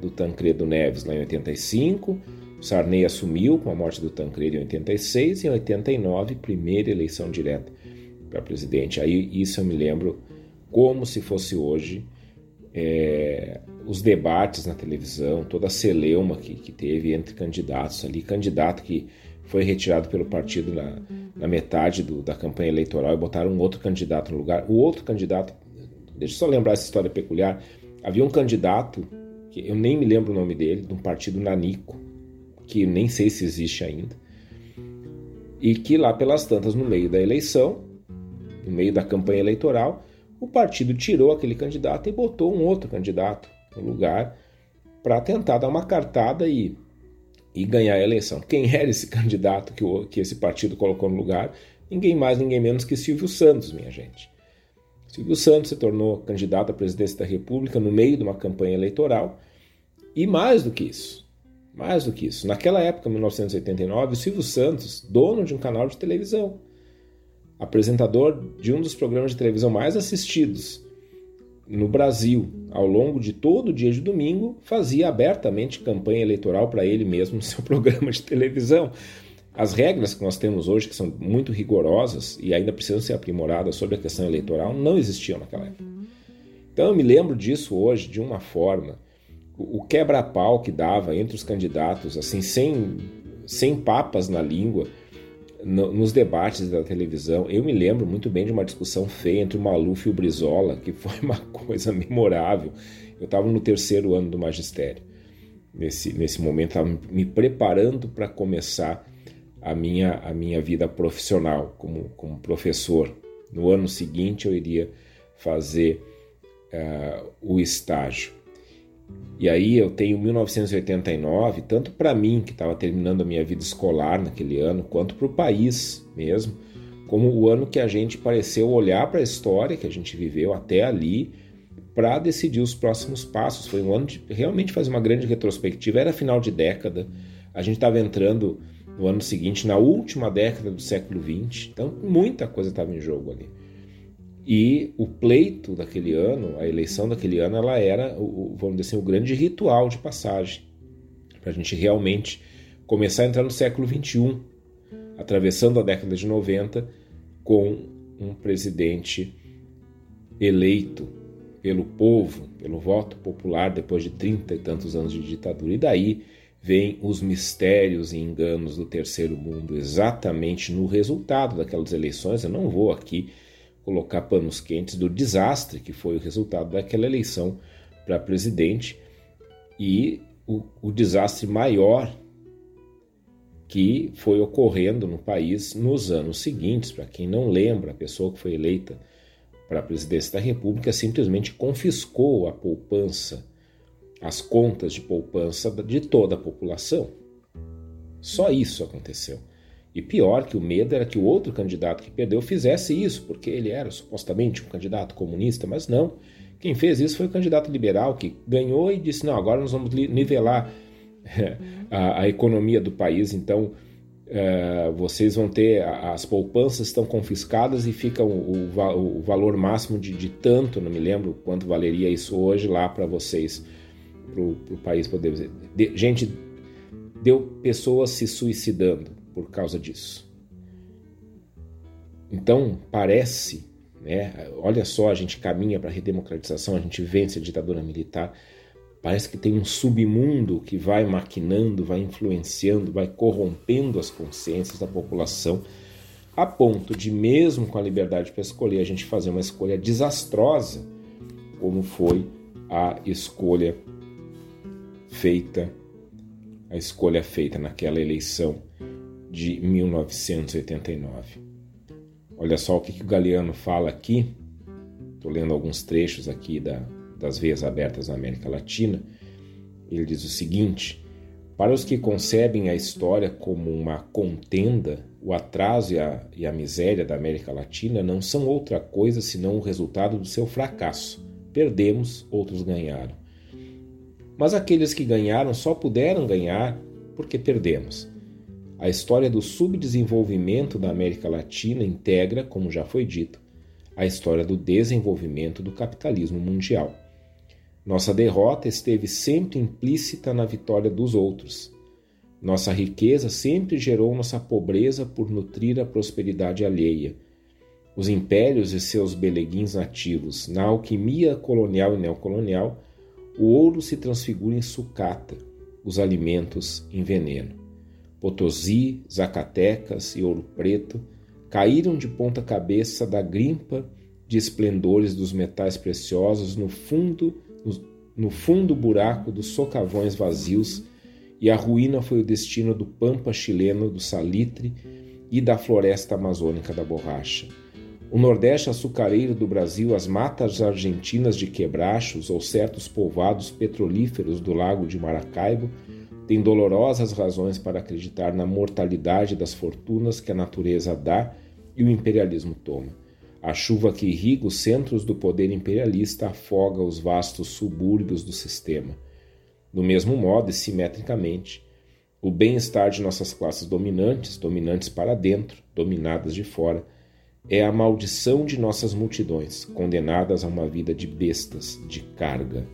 do Tancredo Neves lá em 85, Sarney assumiu com a morte do Tancredo em 86 e em 89, primeira eleição direta para presidente. Aí isso eu me lembro como se fosse hoje. É, os debates na televisão, toda a celeuma que, que teve entre candidatos ali, candidato que foi retirado pelo partido na, na metade do, da campanha eleitoral e botaram um outro candidato no lugar. O outro candidato, deixa eu só lembrar essa história peculiar, havia um candidato, que eu nem me lembro o nome dele, de um partido nanico, que nem sei se existe ainda, e que lá pelas tantas, no meio da eleição, no meio da campanha eleitoral, o partido tirou aquele candidato e botou um outro candidato no lugar para tentar dar uma cartada e, e ganhar a eleição. Quem era esse candidato que, o, que esse partido colocou no lugar? Ninguém mais, ninguém menos que Silvio Santos, minha gente. Silvio Santos se tornou candidato à presidência da República no meio de uma campanha eleitoral. E mais do que isso, mais do que isso, naquela época, 1989, o Silvio Santos, dono de um canal de televisão, apresentador de um dos programas de televisão mais assistidos no Brasil, ao longo de todo o dia de domingo, fazia abertamente campanha eleitoral para ele mesmo no seu programa de televisão. As regras que nós temos hoje, que são muito rigorosas e ainda precisam ser aprimoradas sobre a questão eleitoral, não existiam naquela época. Então eu me lembro disso hoje de uma forma, o quebra-pau que dava entre os candidatos, assim, sem, sem papas na língua, no, nos debates da televisão. Eu me lembro muito bem de uma discussão feia entre o Maluf e o Brizola, que foi uma coisa memorável. Eu estava no terceiro ano do magistério. Nesse, nesse momento, estava me preparando para começar a minha, a minha vida profissional como, como professor. No ano seguinte, eu iria fazer uh, o estágio. E aí eu tenho 1989, tanto para mim, que estava terminando a minha vida escolar naquele ano, quanto para o país mesmo, como o ano que a gente pareceu olhar para a história que a gente viveu até ali para decidir os próximos passos. Foi um ano de realmente fazer uma grande retrospectiva. Era final de década, a gente estava entrando no ano seguinte, na última década do século XX, então muita coisa estava em jogo ali. E o pleito daquele ano, a eleição daquele ano, ela era, o, vamos dizer assim, o grande ritual de passagem para a gente realmente começar a entrar no século XXI, atravessando a década de 90 com um presidente eleito pelo povo, pelo voto popular depois de trinta e tantos anos de ditadura. E daí vêm os mistérios e enganos do terceiro mundo, exatamente no resultado daquelas eleições. Eu não vou aqui colocar panos quentes do desastre que foi o resultado daquela eleição para presidente e o, o desastre maior que foi ocorrendo no país nos anos seguintes. Para quem não lembra, a pessoa que foi eleita para a presidência da República simplesmente confiscou a poupança, as contas de poupança de toda a população. Só isso aconteceu. E pior que o medo era que o outro candidato que perdeu fizesse isso, porque ele era supostamente um candidato comunista, mas não. Quem fez isso foi o candidato liberal que ganhou e disse: não, agora nós vamos nivelar a, a economia do país, então é, vocês vão ter as poupanças estão confiscadas e fica o, o, o valor máximo de, de, tanto, não me lembro quanto valeria isso hoje lá para vocês, para o país poder. De, gente, deu pessoas se suicidando por causa disso. Então parece, né? Olha só, a gente caminha para a redemocratização, a gente vence a ditadura militar Parece que tem um submundo que vai maquinando, vai influenciando, vai corrompendo as consciências da população, a ponto de, mesmo com a liberdade para escolher, a gente fazer uma escolha desastrosa, como foi a escolha feita, a escolha feita naquela eleição de 1989. Olha só o que, que o Galeano fala aqui. Estou lendo alguns trechos aqui da, das veias abertas na América Latina, ele diz o seguinte: para os que concebem a história como uma contenda, o atraso e a, e a miséria da América Latina não são outra coisa senão o resultado do seu fracasso. Perdemos, outros ganharam. Mas aqueles que ganharam só puderam ganhar porque perdemos. A história do subdesenvolvimento da América Latina integra, como já foi dito, a história do desenvolvimento do capitalismo mundial. Nossa derrota esteve sempre implícita na vitória dos outros. Nossa riqueza sempre gerou nossa pobreza por nutrir a prosperidade alheia. Os impérios e seus beleguins nativos, na alquimia colonial e neocolonial, o ouro se transfigura em sucata, os alimentos em veneno. Potosí, Zacatecas e Ouro Preto caíram de ponta cabeça da grimpa de esplendores dos metais preciosos no fundo no fundo buraco dos socavões vazios, e a ruína foi o destino do pampa chileno do salitre e da floresta amazônica da borracha. O nordeste açucareiro do Brasil, as matas argentinas de quebrachos ou certos povoados petrolíferos do lago de Maracaibo têm dolorosas razões para acreditar na mortalidade das fortunas que a natureza dá e o imperialismo toma. A chuva que irriga os centros do poder imperialista afoga os vastos subúrbios do sistema. Do mesmo modo e simetricamente, o bem-estar de nossas classes dominantes, dominantes para dentro, dominadas de fora, é a maldição de nossas multidões, condenadas a uma vida de bestas, de carga.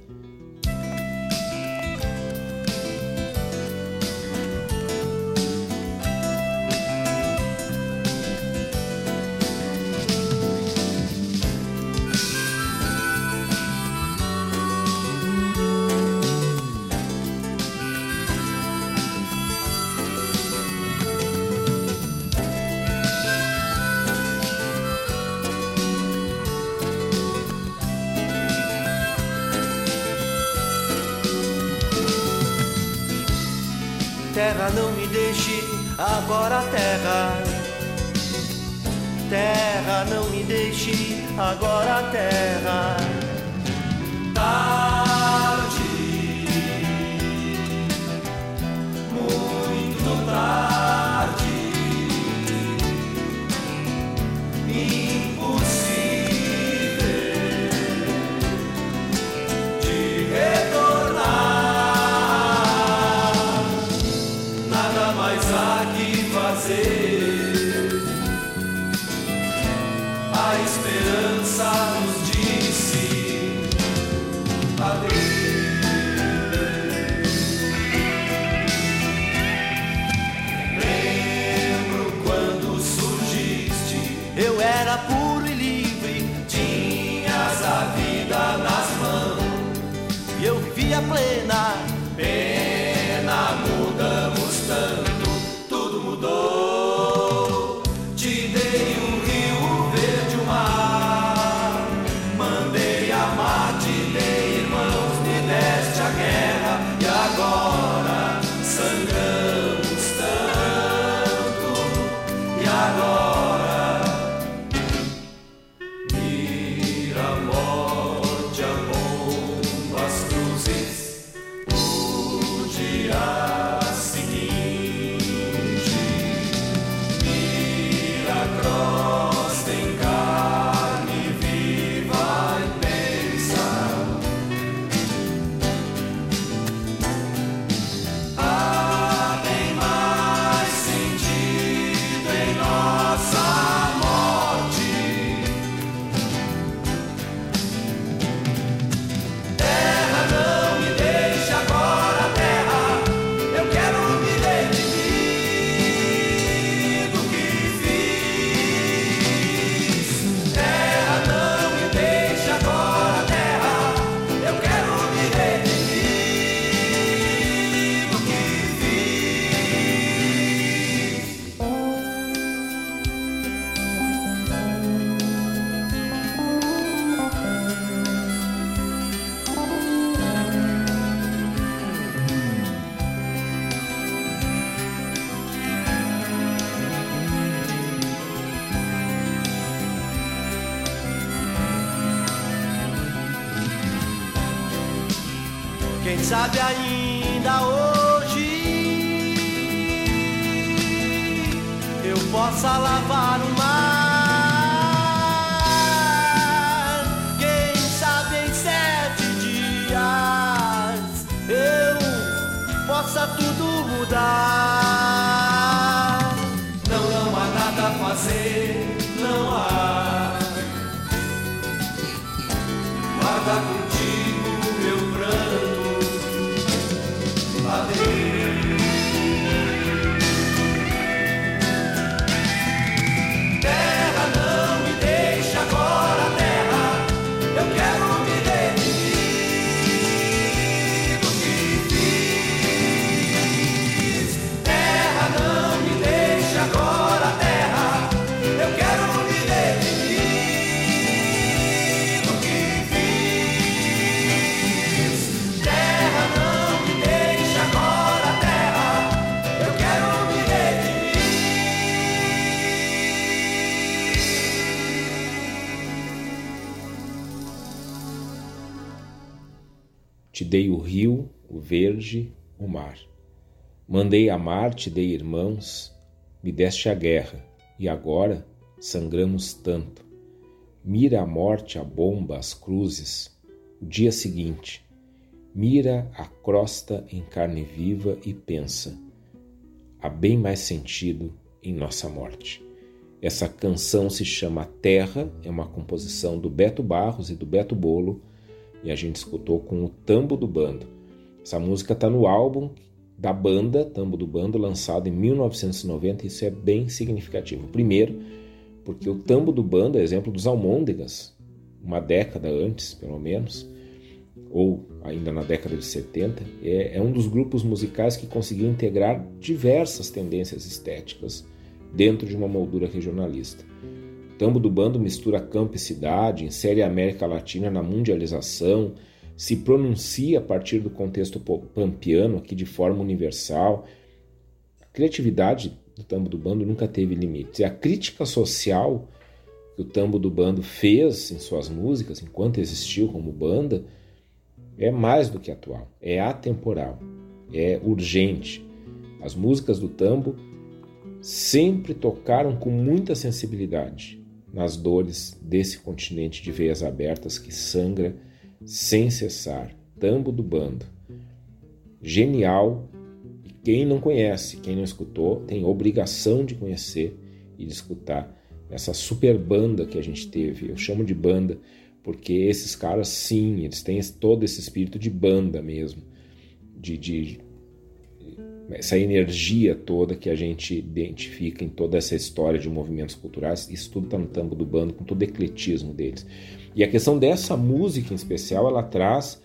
Dei o rio, o verde, o mar. Mandei amar, te dei irmãos, me deste a guerra, e agora sangramos tanto. Mira a morte, a bomba, as cruzes. O dia seguinte, mira a crosta em carne viva e pensa: há bem mais sentido em nossa morte. Essa canção se chama Terra, é uma composição do Beto Barros e do Beto Bolo, e a gente escutou com o Tambo do Bando. Essa música está no álbum da banda Tambo do Bando, lançado em 1990, e isso é bem significativo. Primeiro, porque o Tambo do Bando é exemplo dos Almôndegas, uma década antes, pelo menos, ou ainda na década de 70, é, é um dos grupos musicais que conseguiu integrar diversas tendências estéticas dentro de uma moldura regionalista. Tambo do Bando mistura campo e cidade, insere a América Latina na mundialização, se pronuncia a partir do contexto pampiano aqui de forma universal. A criatividade do Tambo do Bando nunca teve limites. E a crítica social que o Tambo do Bando fez em suas músicas, enquanto existiu como banda, é mais do que atual, é atemporal, é urgente. As músicas do Tambo sempre tocaram com muita sensibilidade nas dores desse continente de veias abertas que sangra sem cessar. Tambo do Bando. Genial. E quem não conhece, quem não escutou, tem obrigação de conhecer e de escutar essa super banda que a gente teve. Eu chamo de banda porque esses caras, sim, eles têm todo esse espírito de banda mesmo, de, de essa energia toda que a gente identifica em toda essa história de movimentos culturais, isso tudo está no tambo do bando, com todo o ecletismo deles. E a questão dessa música em especial, ela traz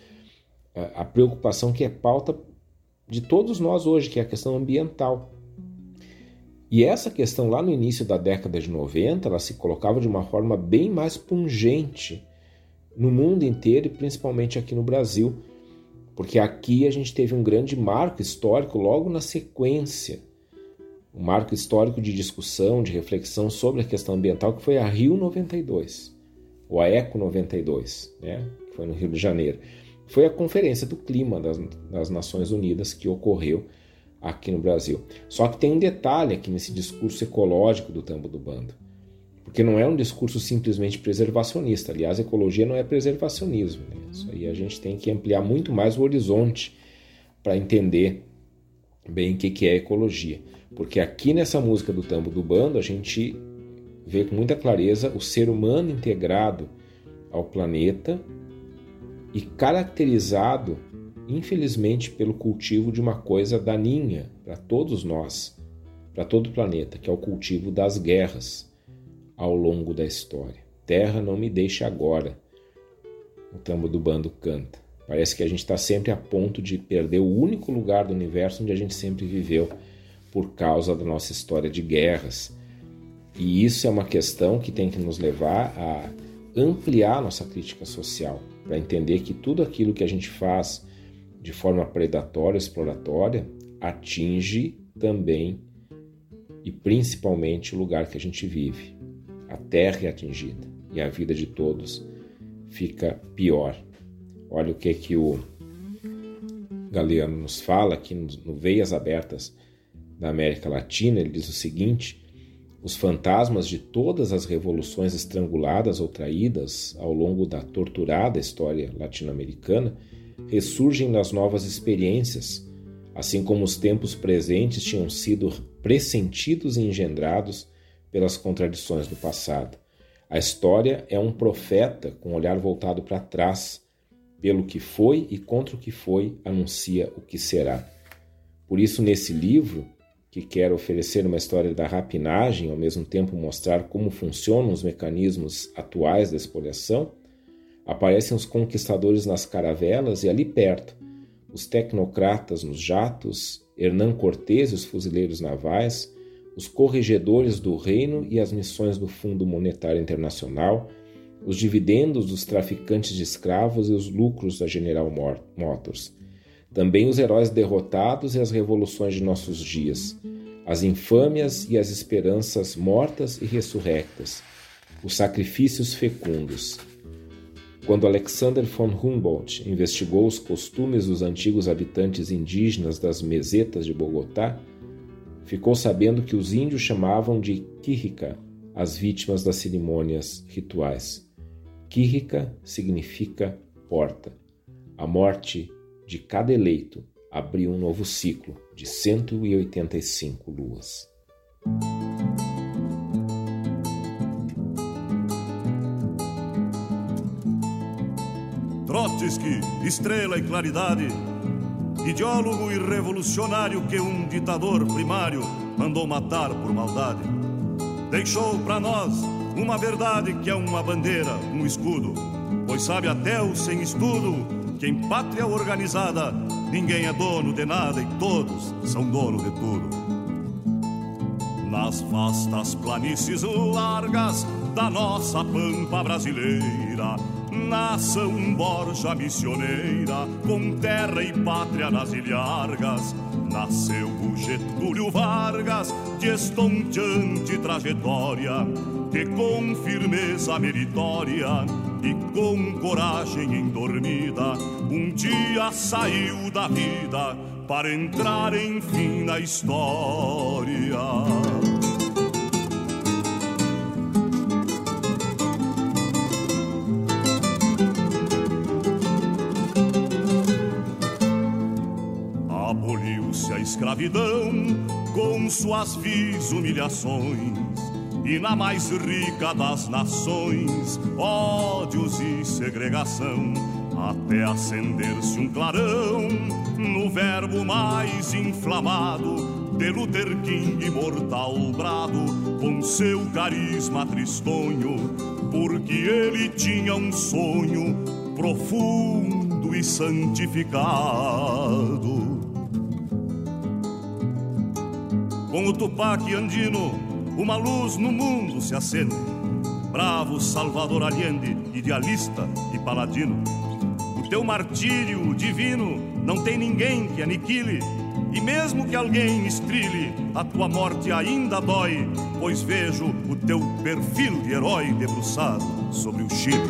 a, a preocupação que é pauta de todos nós hoje, que é a questão ambiental. E essa questão lá no início da década de 90, ela se colocava de uma forma bem mais pungente no mundo inteiro e principalmente aqui no Brasil, porque aqui a gente teve um grande marco histórico logo na sequência, um marco histórico de discussão, de reflexão sobre a questão ambiental, que foi a Rio 92, ou a Eco 92, né? que foi no Rio de Janeiro. Foi a Conferência do Clima das, das Nações Unidas que ocorreu aqui no Brasil. Só que tem um detalhe aqui nesse discurso ecológico do Tambo do Bando, porque não é um discurso simplesmente preservacionista. Aliás, ecologia não é preservacionismo. Né? Isso aí a gente tem que ampliar muito mais o horizonte para entender bem o que é ecologia. Porque aqui nessa música do Tambo do Bando a gente vê com muita clareza o ser humano integrado ao planeta e caracterizado, infelizmente, pelo cultivo de uma coisa daninha para todos nós, para todo o planeta, que é o cultivo das guerras ao longo da história. Terra não me deixe agora, o tambo do bando canta. Parece que a gente está sempre a ponto de perder o único lugar do universo onde a gente sempre viveu por causa da nossa história de guerras. E isso é uma questão que tem que nos levar a ampliar nossa crítica social, para entender que tudo aquilo que a gente faz de forma predatória, exploratória, atinge também e principalmente o lugar que a gente vive. A terra é atingida e a vida de todos fica pior. Olha o que que o Galeano nos fala aqui no Veias Abertas da América Latina, ele diz o seguinte: os fantasmas de todas as revoluções estranguladas ou traídas ao longo da torturada história latino-americana ressurgem nas novas experiências, assim como os tempos presentes tinham sido pressentidos e engendrados pelas contradições do passado. A história é um profeta com olhar voltado para trás, pelo que foi e contra o que foi, anuncia o que será. Por isso, nesse livro, que quer oferecer uma história da rapinagem ao mesmo tempo mostrar como funcionam os mecanismos atuais da expoliação, aparecem os conquistadores nas caravelas e ali perto, os tecnocratas nos jatos, Hernán Cortés e os fuzileiros navais, os corregedores do reino e as missões do Fundo Monetário Internacional, os dividendos dos traficantes de escravos e os lucros da General Motors. Também os heróis derrotados e as revoluções de nossos dias, as infâmias e as esperanças mortas e ressurrectas, os sacrifícios fecundos. Quando Alexander von Humboldt investigou os costumes dos antigos habitantes indígenas das mesetas de Bogotá, ficou sabendo que os índios chamavam de Quírica as vítimas das cerimônias rituais. Quírica significa porta. A morte de cada eleito abriu um novo ciclo de 185 luas. Trotsky, estrela e claridade, ideólogo e revolucionário que um ditador primário mandou matar por maldade. Deixou para nós uma verdade que é uma bandeira, um escudo, pois sabe até o sem estudo que em pátria organizada ninguém é dono de nada e todos são dono de tudo. Nas vastas planícies largas da nossa pampa brasileira, nação Borja missioneira, com terra e pátria nas ilhargas, nasceu o Getúlio Vargas, de estonteante trajetória, que com firmeza meritória e com coragem endormida, um dia saiu da vida para entrar enfim na história. Escravidão com suas vis humilhações e na mais rica das nações, ódios e segregação, até acender-se um clarão no verbo mais inflamado de Luther King imortal brado, com seu carisma tristonho, porque ele tinha um sonho profundo e santificado. Com o Tupac andino uma luz no mundo se acende. Bravo Salvador Allende, idealista e paladino. O teu martírio divino não tem ninguém que aniquile. E mesmo que alguém estrile, a tua morte ainda dói, pois vejo o teu perfil de herói debruçado sobre o Chile.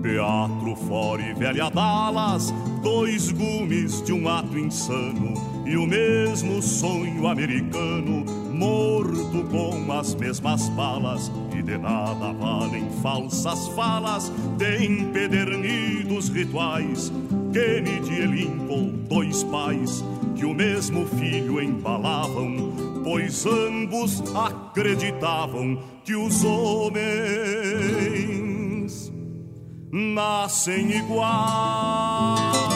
Teatro fora e velha Dallas, dois gumes de um ato insano e o mesmo sonho americano, morto com as mesmas balas, e de nada valem falsas falas de empedernidos rituais. Kennedy e Lincoln, dois pais, que o mesmo filho embalavam, pois ambos acreditavam que os homens nascem iguais.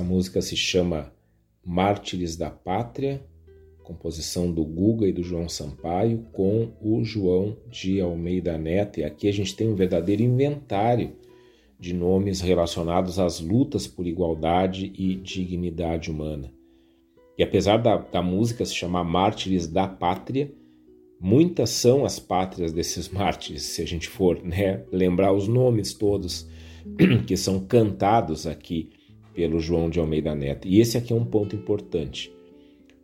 Essa música se chama Mártires da Pátria, composição do Guga e do João Sampaio, com o João de Almeida Neto. E aqui a gente tem um verdadeiro inventário de nomes relacionados às lutas por igualdade e dignidade humana. E apesar da, da música se chamar Mártires da Pátria, muitas são as pátrias desses mártires, se a gente for né, lembrar os nomes todos que são cantados aqui pelo João de Almeida Neto. E esse aqui é um ponto importante,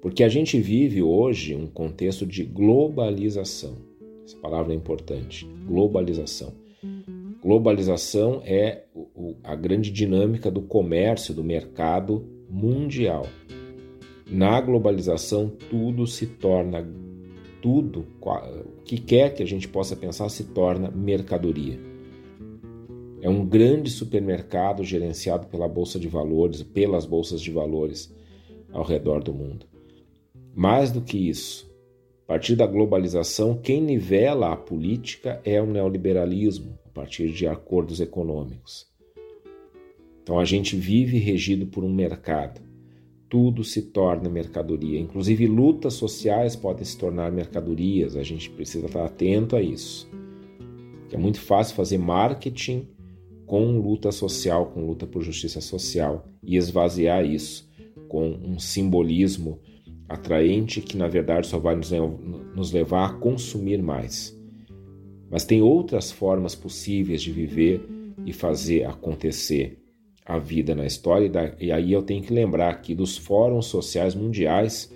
porque a gente vive hoje um contexto de globalização. Essa palavra é importante. Globalização. Globalização é a grande dinâmica do comércio, do mercado mundial. Na globalização, tudo se torna, tudo, o que quer que a gente possa pensar, se torna mercadoria. É um grande supermercado gerenciado pela Bolsa de Valores, pelas bolsas de valores ao redor do mundo. Mais do que isso, a partir da globalização, quem nivela a política é o neoliberalismo, a partir de acordos econômicos. Então a gente vive regido por um mercado. Tudo se torna mercadoria. Inclusive lutas sociais podem se tornar mercadorias. A gente precisa estar atento a isso. É muito fácil fazer marketing com luta social, com luta por justiça social e esvaziar isso com um simbolismo atraente que na verdade só vai nos levar a consumir mais. Mas tem outras formas possíveis de viver e fazer acontecer a vida na história, e aí eu tenho que lembrar aqui dos fóruns sociais mundiais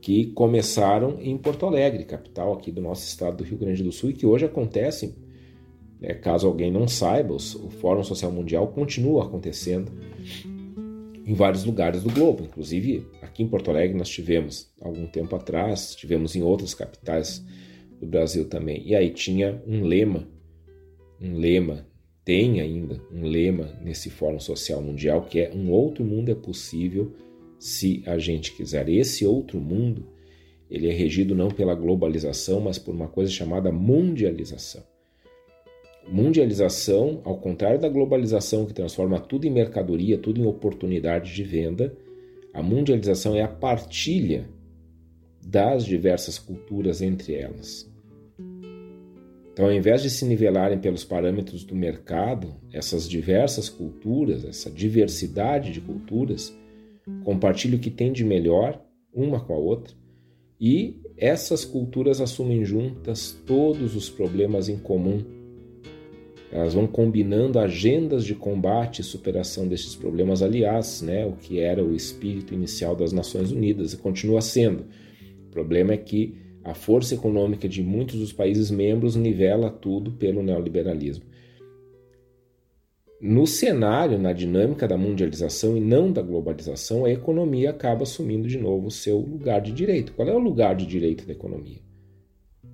que começaram em Porto Alegre, capital aqui do nosso estado do Rio Grande do Sul, e que hoje acontecem. Né, caso alguém não saiba, o Fórum Social Mundial continua acontecendo em vários lugares do globo, inclusive aqui em Porto Alegre nós tivemos algum tempo atrás, tivemos em outras capitais do Brasil também. E aí tinha um lema, um lema, tem ainda um lema nesse Fórum Social Mundial que é um outro mundo é possível se a gente quiser. Esse outro mundo, ele é regido não pela globalização, mas por uma coisa chamada mundialização. Mundialização, ao contrário da globalização que transforma tudo em mercadoria, tudo em oportunidade de venda, a mundialização é a partilha das diversas culturas entre elas. Então, ao invés de se nivelarem pelos parâmetros do mercado, essas diversas culturas, essa diversidade de culturas, compartilham o que tem de melhor uma com a outra e essas culturas assumem juntas todos os problemas em comum elas vão combinando agendas de combate e superação destes problemas, aliás, né, o que era o espírito inicial das Nações Unidas e continua sendo. O problema é que a força econômica de muitos dos países membros nivela tudo pelo neoliberalismo. No cenário, na dinâmica da mundialização e não da globalização, a economia acaba assumindo de novo o seu lugar de direito. Qual é o lugar de direito da economia?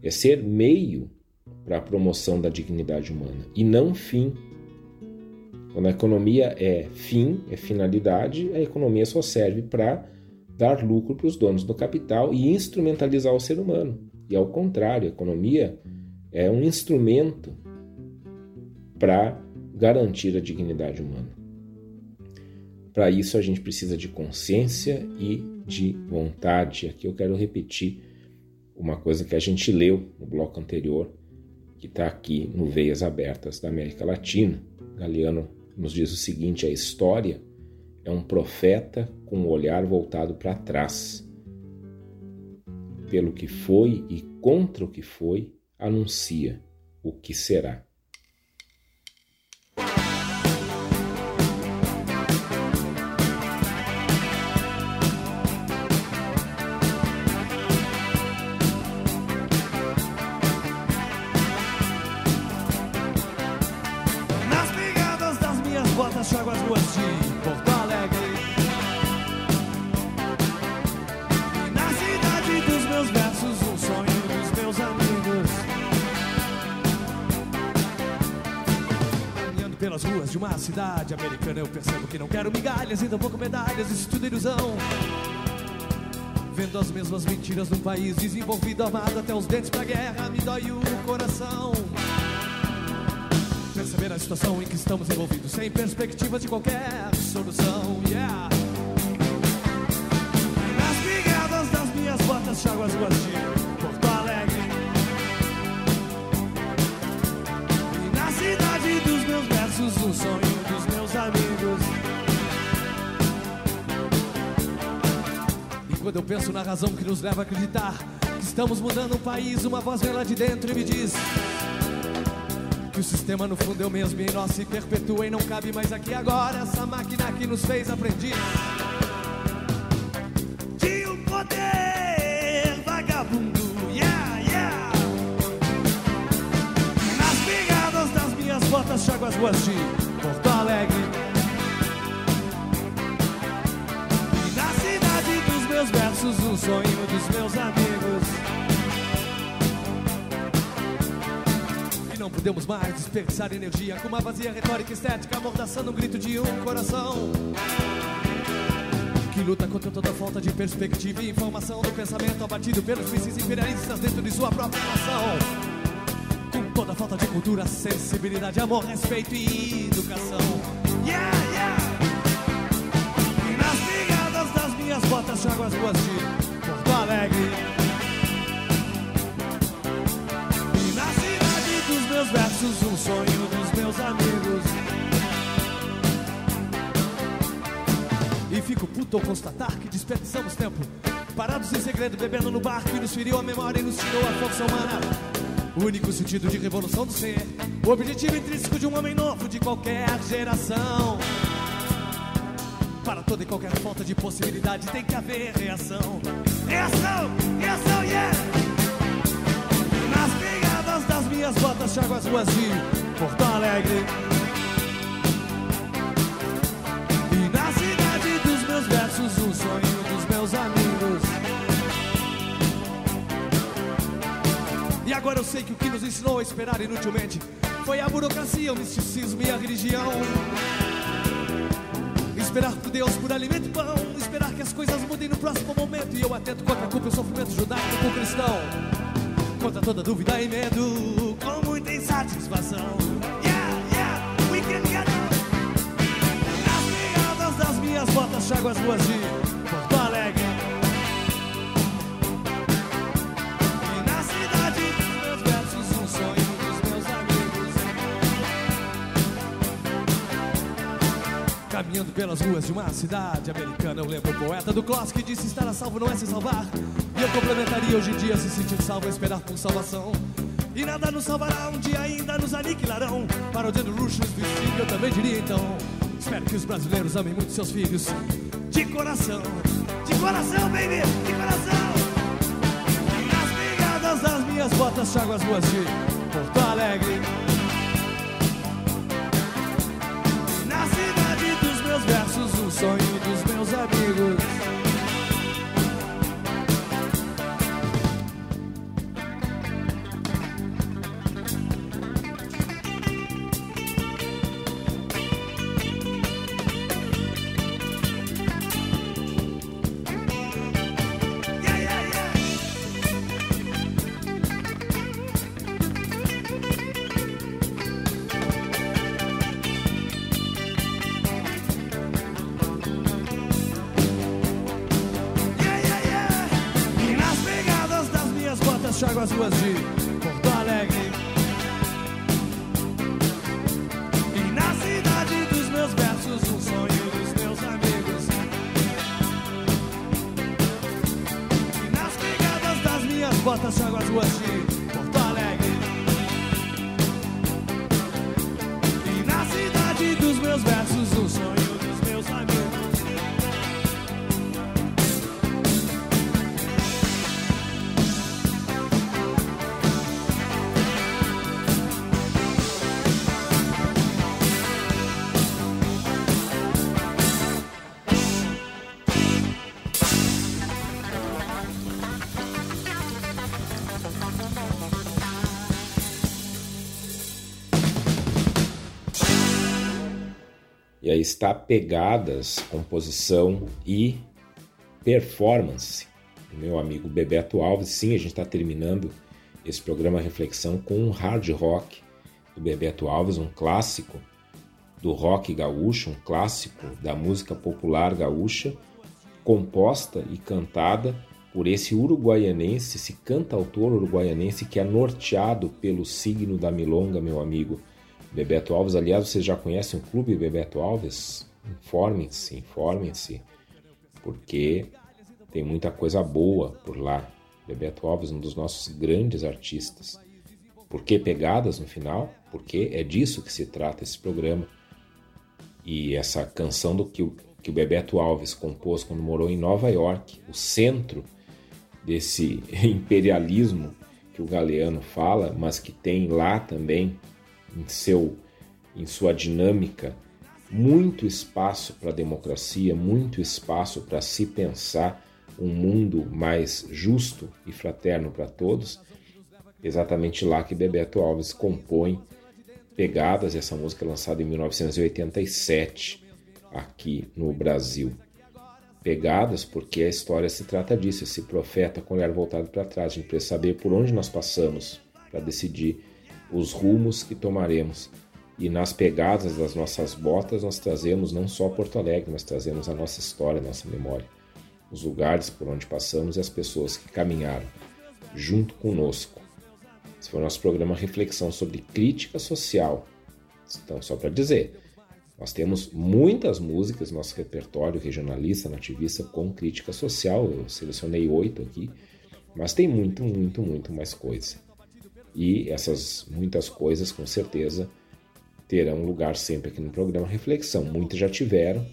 É ser meio para a promoção da dignidade humana e não fim. Quando a economia é fim, é finalidade, a economia só serve para dar lucro para os donos do capital e instrumentalizar o ser humano. E ao contrário, a economia é um instrumento para garantir a dignidade humana. Para isso a gente precisa de consciência e de vontade. Aqui eu quero repetir uma coisa que a gente leu no bloco anterior, que está aqui no Veias Abertas da América Latina. Galeano nos diz o seguinte: a história é um profeta com o olhar voltado para trás. Pelo que foi e contra o que foi, anuncia o que será. Cidade americana eu percebo que não quero migalhas e tampouco medalhas, isso tudo é ilusão. Vendo as mesmas mentiras num país desenvolvido, amado até os dentes pra guerra, me dói o coração. Perceber a situação em que estamos envolvidos, sem perspectiva de qualquer solução, yeah. Nas brigadas das minhas botas, chago as um sonho amigos. E quando eu penso na razão que nos leva a acreditar que estamos mudando um país, uma voz vem lá de dentro e me diz que o sistema no fundo é o mesmo e em nós se perpetua e não cabe mais aqui agora essa máquina que nos fez aprendiz. Chago as ruas de Porto Alegre. E na cidade dos meus versos, um sonho dos meus amigos. E não podemos mais desperdiçar energia com uma vazia retórica estética, amordaçando um grito de um coração que luta contra toda falta de perspectiva e informação do pensamento abatido pelos mísseis imperialistas dentro de sua própria nação. Toda falta de cultura, sensibilidade, amor, respeito e educação. Yeah, yeah! E nas brigadas das minhas botas, chago as ruas de Porto Alegre. E na cidade dos meus versos, um sonho dos meus amigos. E fico puto ao constatar que desperdiçamos tempo Parados em segredo, bebendo no bar Que nos feriu a memória e nos tirou a força humana O único sentido de revolução do ser. O objetivo intrínseco de um homem novo De qualquer geração. Para toda e qualquer falta de possibilidade Tem que haver reação. Reação, reação, yeah! Nas pegadas das minhas botas Chago as ruas de Porto Alegre. E na cidade dos meus versos, um sonho dos meus amigos. Agora eu sei que o que nos ensinou a esperar inutilmente foi a burocracia, o misticismo e a religião. Esperar por Deus por alimento e pão, esperar que as coisas mudem no próximo momento. E eu atento contra a culpa e o sofrimento judaico com cristão. Contra toda dúvida e medo, com muita insatisfação. Yeah, yeah, we can get nas pegadas das minhas botas, chago as ruas de Caminhando pelas ruas de uma cidade americana, eu lembro o poeta do Kloss que disse: estar a salvo não é se salvar. E eu complementaria hoje em dia se sentir salvo, é esperar por salvação. E nada nos salvará, um dia ainda nos aniquilarão. Parodiando luxo nos vestidos, eu também diria então. Espero que os brasileiros amem muito seus filhos. De coração, de coração, baby, de coração. Nas pegadas das minhas botas, chago as ruas de Porto Alegre. Meus versos, um sonho dos meus amigos. Está Pegadas, composição e performance meu amigo Bebeto Alves. Sim, a gente está terminando esse programa Reflexão com um hard rock do Bebeto Alves, um clássico do rock gaúcho, um clássico da música popular gaúcha, composta e cantada por esse uruguaianense, esse cantautor uruguaianense que é norteado pelo signo da milonga, meu amigo Bebeto Alves. Aliás, vocês já conhecem o Clube Bebeto Alves? Informem-se, informem-se, porque tem muita coisa boa por lá. Bebeto Alves, um dos nossos grandes artistas. Por que pegadas no final? Porque é disso que se trata esse programa. E essa canção do que o, que o Bebeto Alves compôs quando morou em Nova York, o centro desse imperialismo que o Galeano fala, mas que tem lá também em seu em sua dinâmica, muito espaço para a democracia, muito espaço para se pensar um mundo mais justo e fraterno para todos. Exatamente lá que Bebeto Alves compõe Pegadas, essa música é lançada em 1987 aqui no Brasil. Pegadas porque a história se trata disso, esse profeta com o olhar voltado para trás. A gente precisa saber por onde nós passamos para decidir os rumos que tomaremos. E nas pegadas das nossas botas nós trazemos não só Porto Alegre, mas trazemos a nossa história, a nossa memória, os lugares por onde passamos e as pessoas que caminharam junto conosco. Esse foi o nosso programa Reflexão sobre Crítica Social. Então, só para dizer, nós temos muitas músicas no nosso repertório regionalista, nativista, com crítica social. Eu selecionei oito aqui, mas tem muito, muito, muito mais coisa. E essas muitas coisas, com certeza, terão lugar sempre aqui no programa Reflexão. Muitas já tiveram.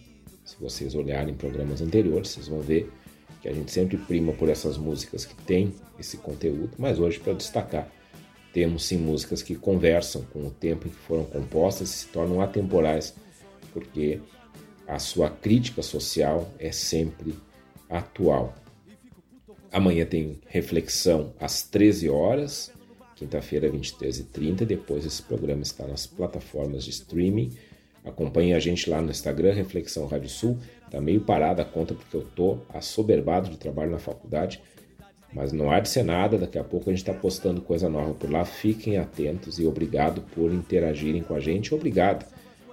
Se vocês olharem programas anteriores, vocês vão ver que a gente sempre prima por essas músicas que têm esse conteúdo, mas hoje para destacar, temos sim músicas que conversam com o tempo em que foram compostas e se tornam atemporais, porque a sua crítica social é sempre atual. Amanhã tem reflexão às 13 horas quinta-feira, 23h30. Depois esse programa está nas plataformas de streaming. Acompanhe a gente lá no Instagram, Reflexão Rádio Sul. Tá meio parada a conta porque eu tô assoberbado de trabalho na faculdade, mas não há de ser nada. Daqui a pouco a gente está postando coisa nova por lá. Fiquem atentos e obrigado por interagirem com a gente. Obrigado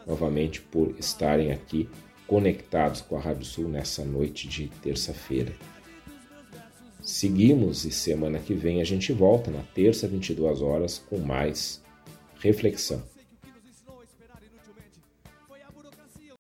novamente por estarem aqui conectados com a Rádio Sul nessa noite de terça-feira. Seguimos e semana que vem a gente volta na terça, 22 horas, com mais reflexão.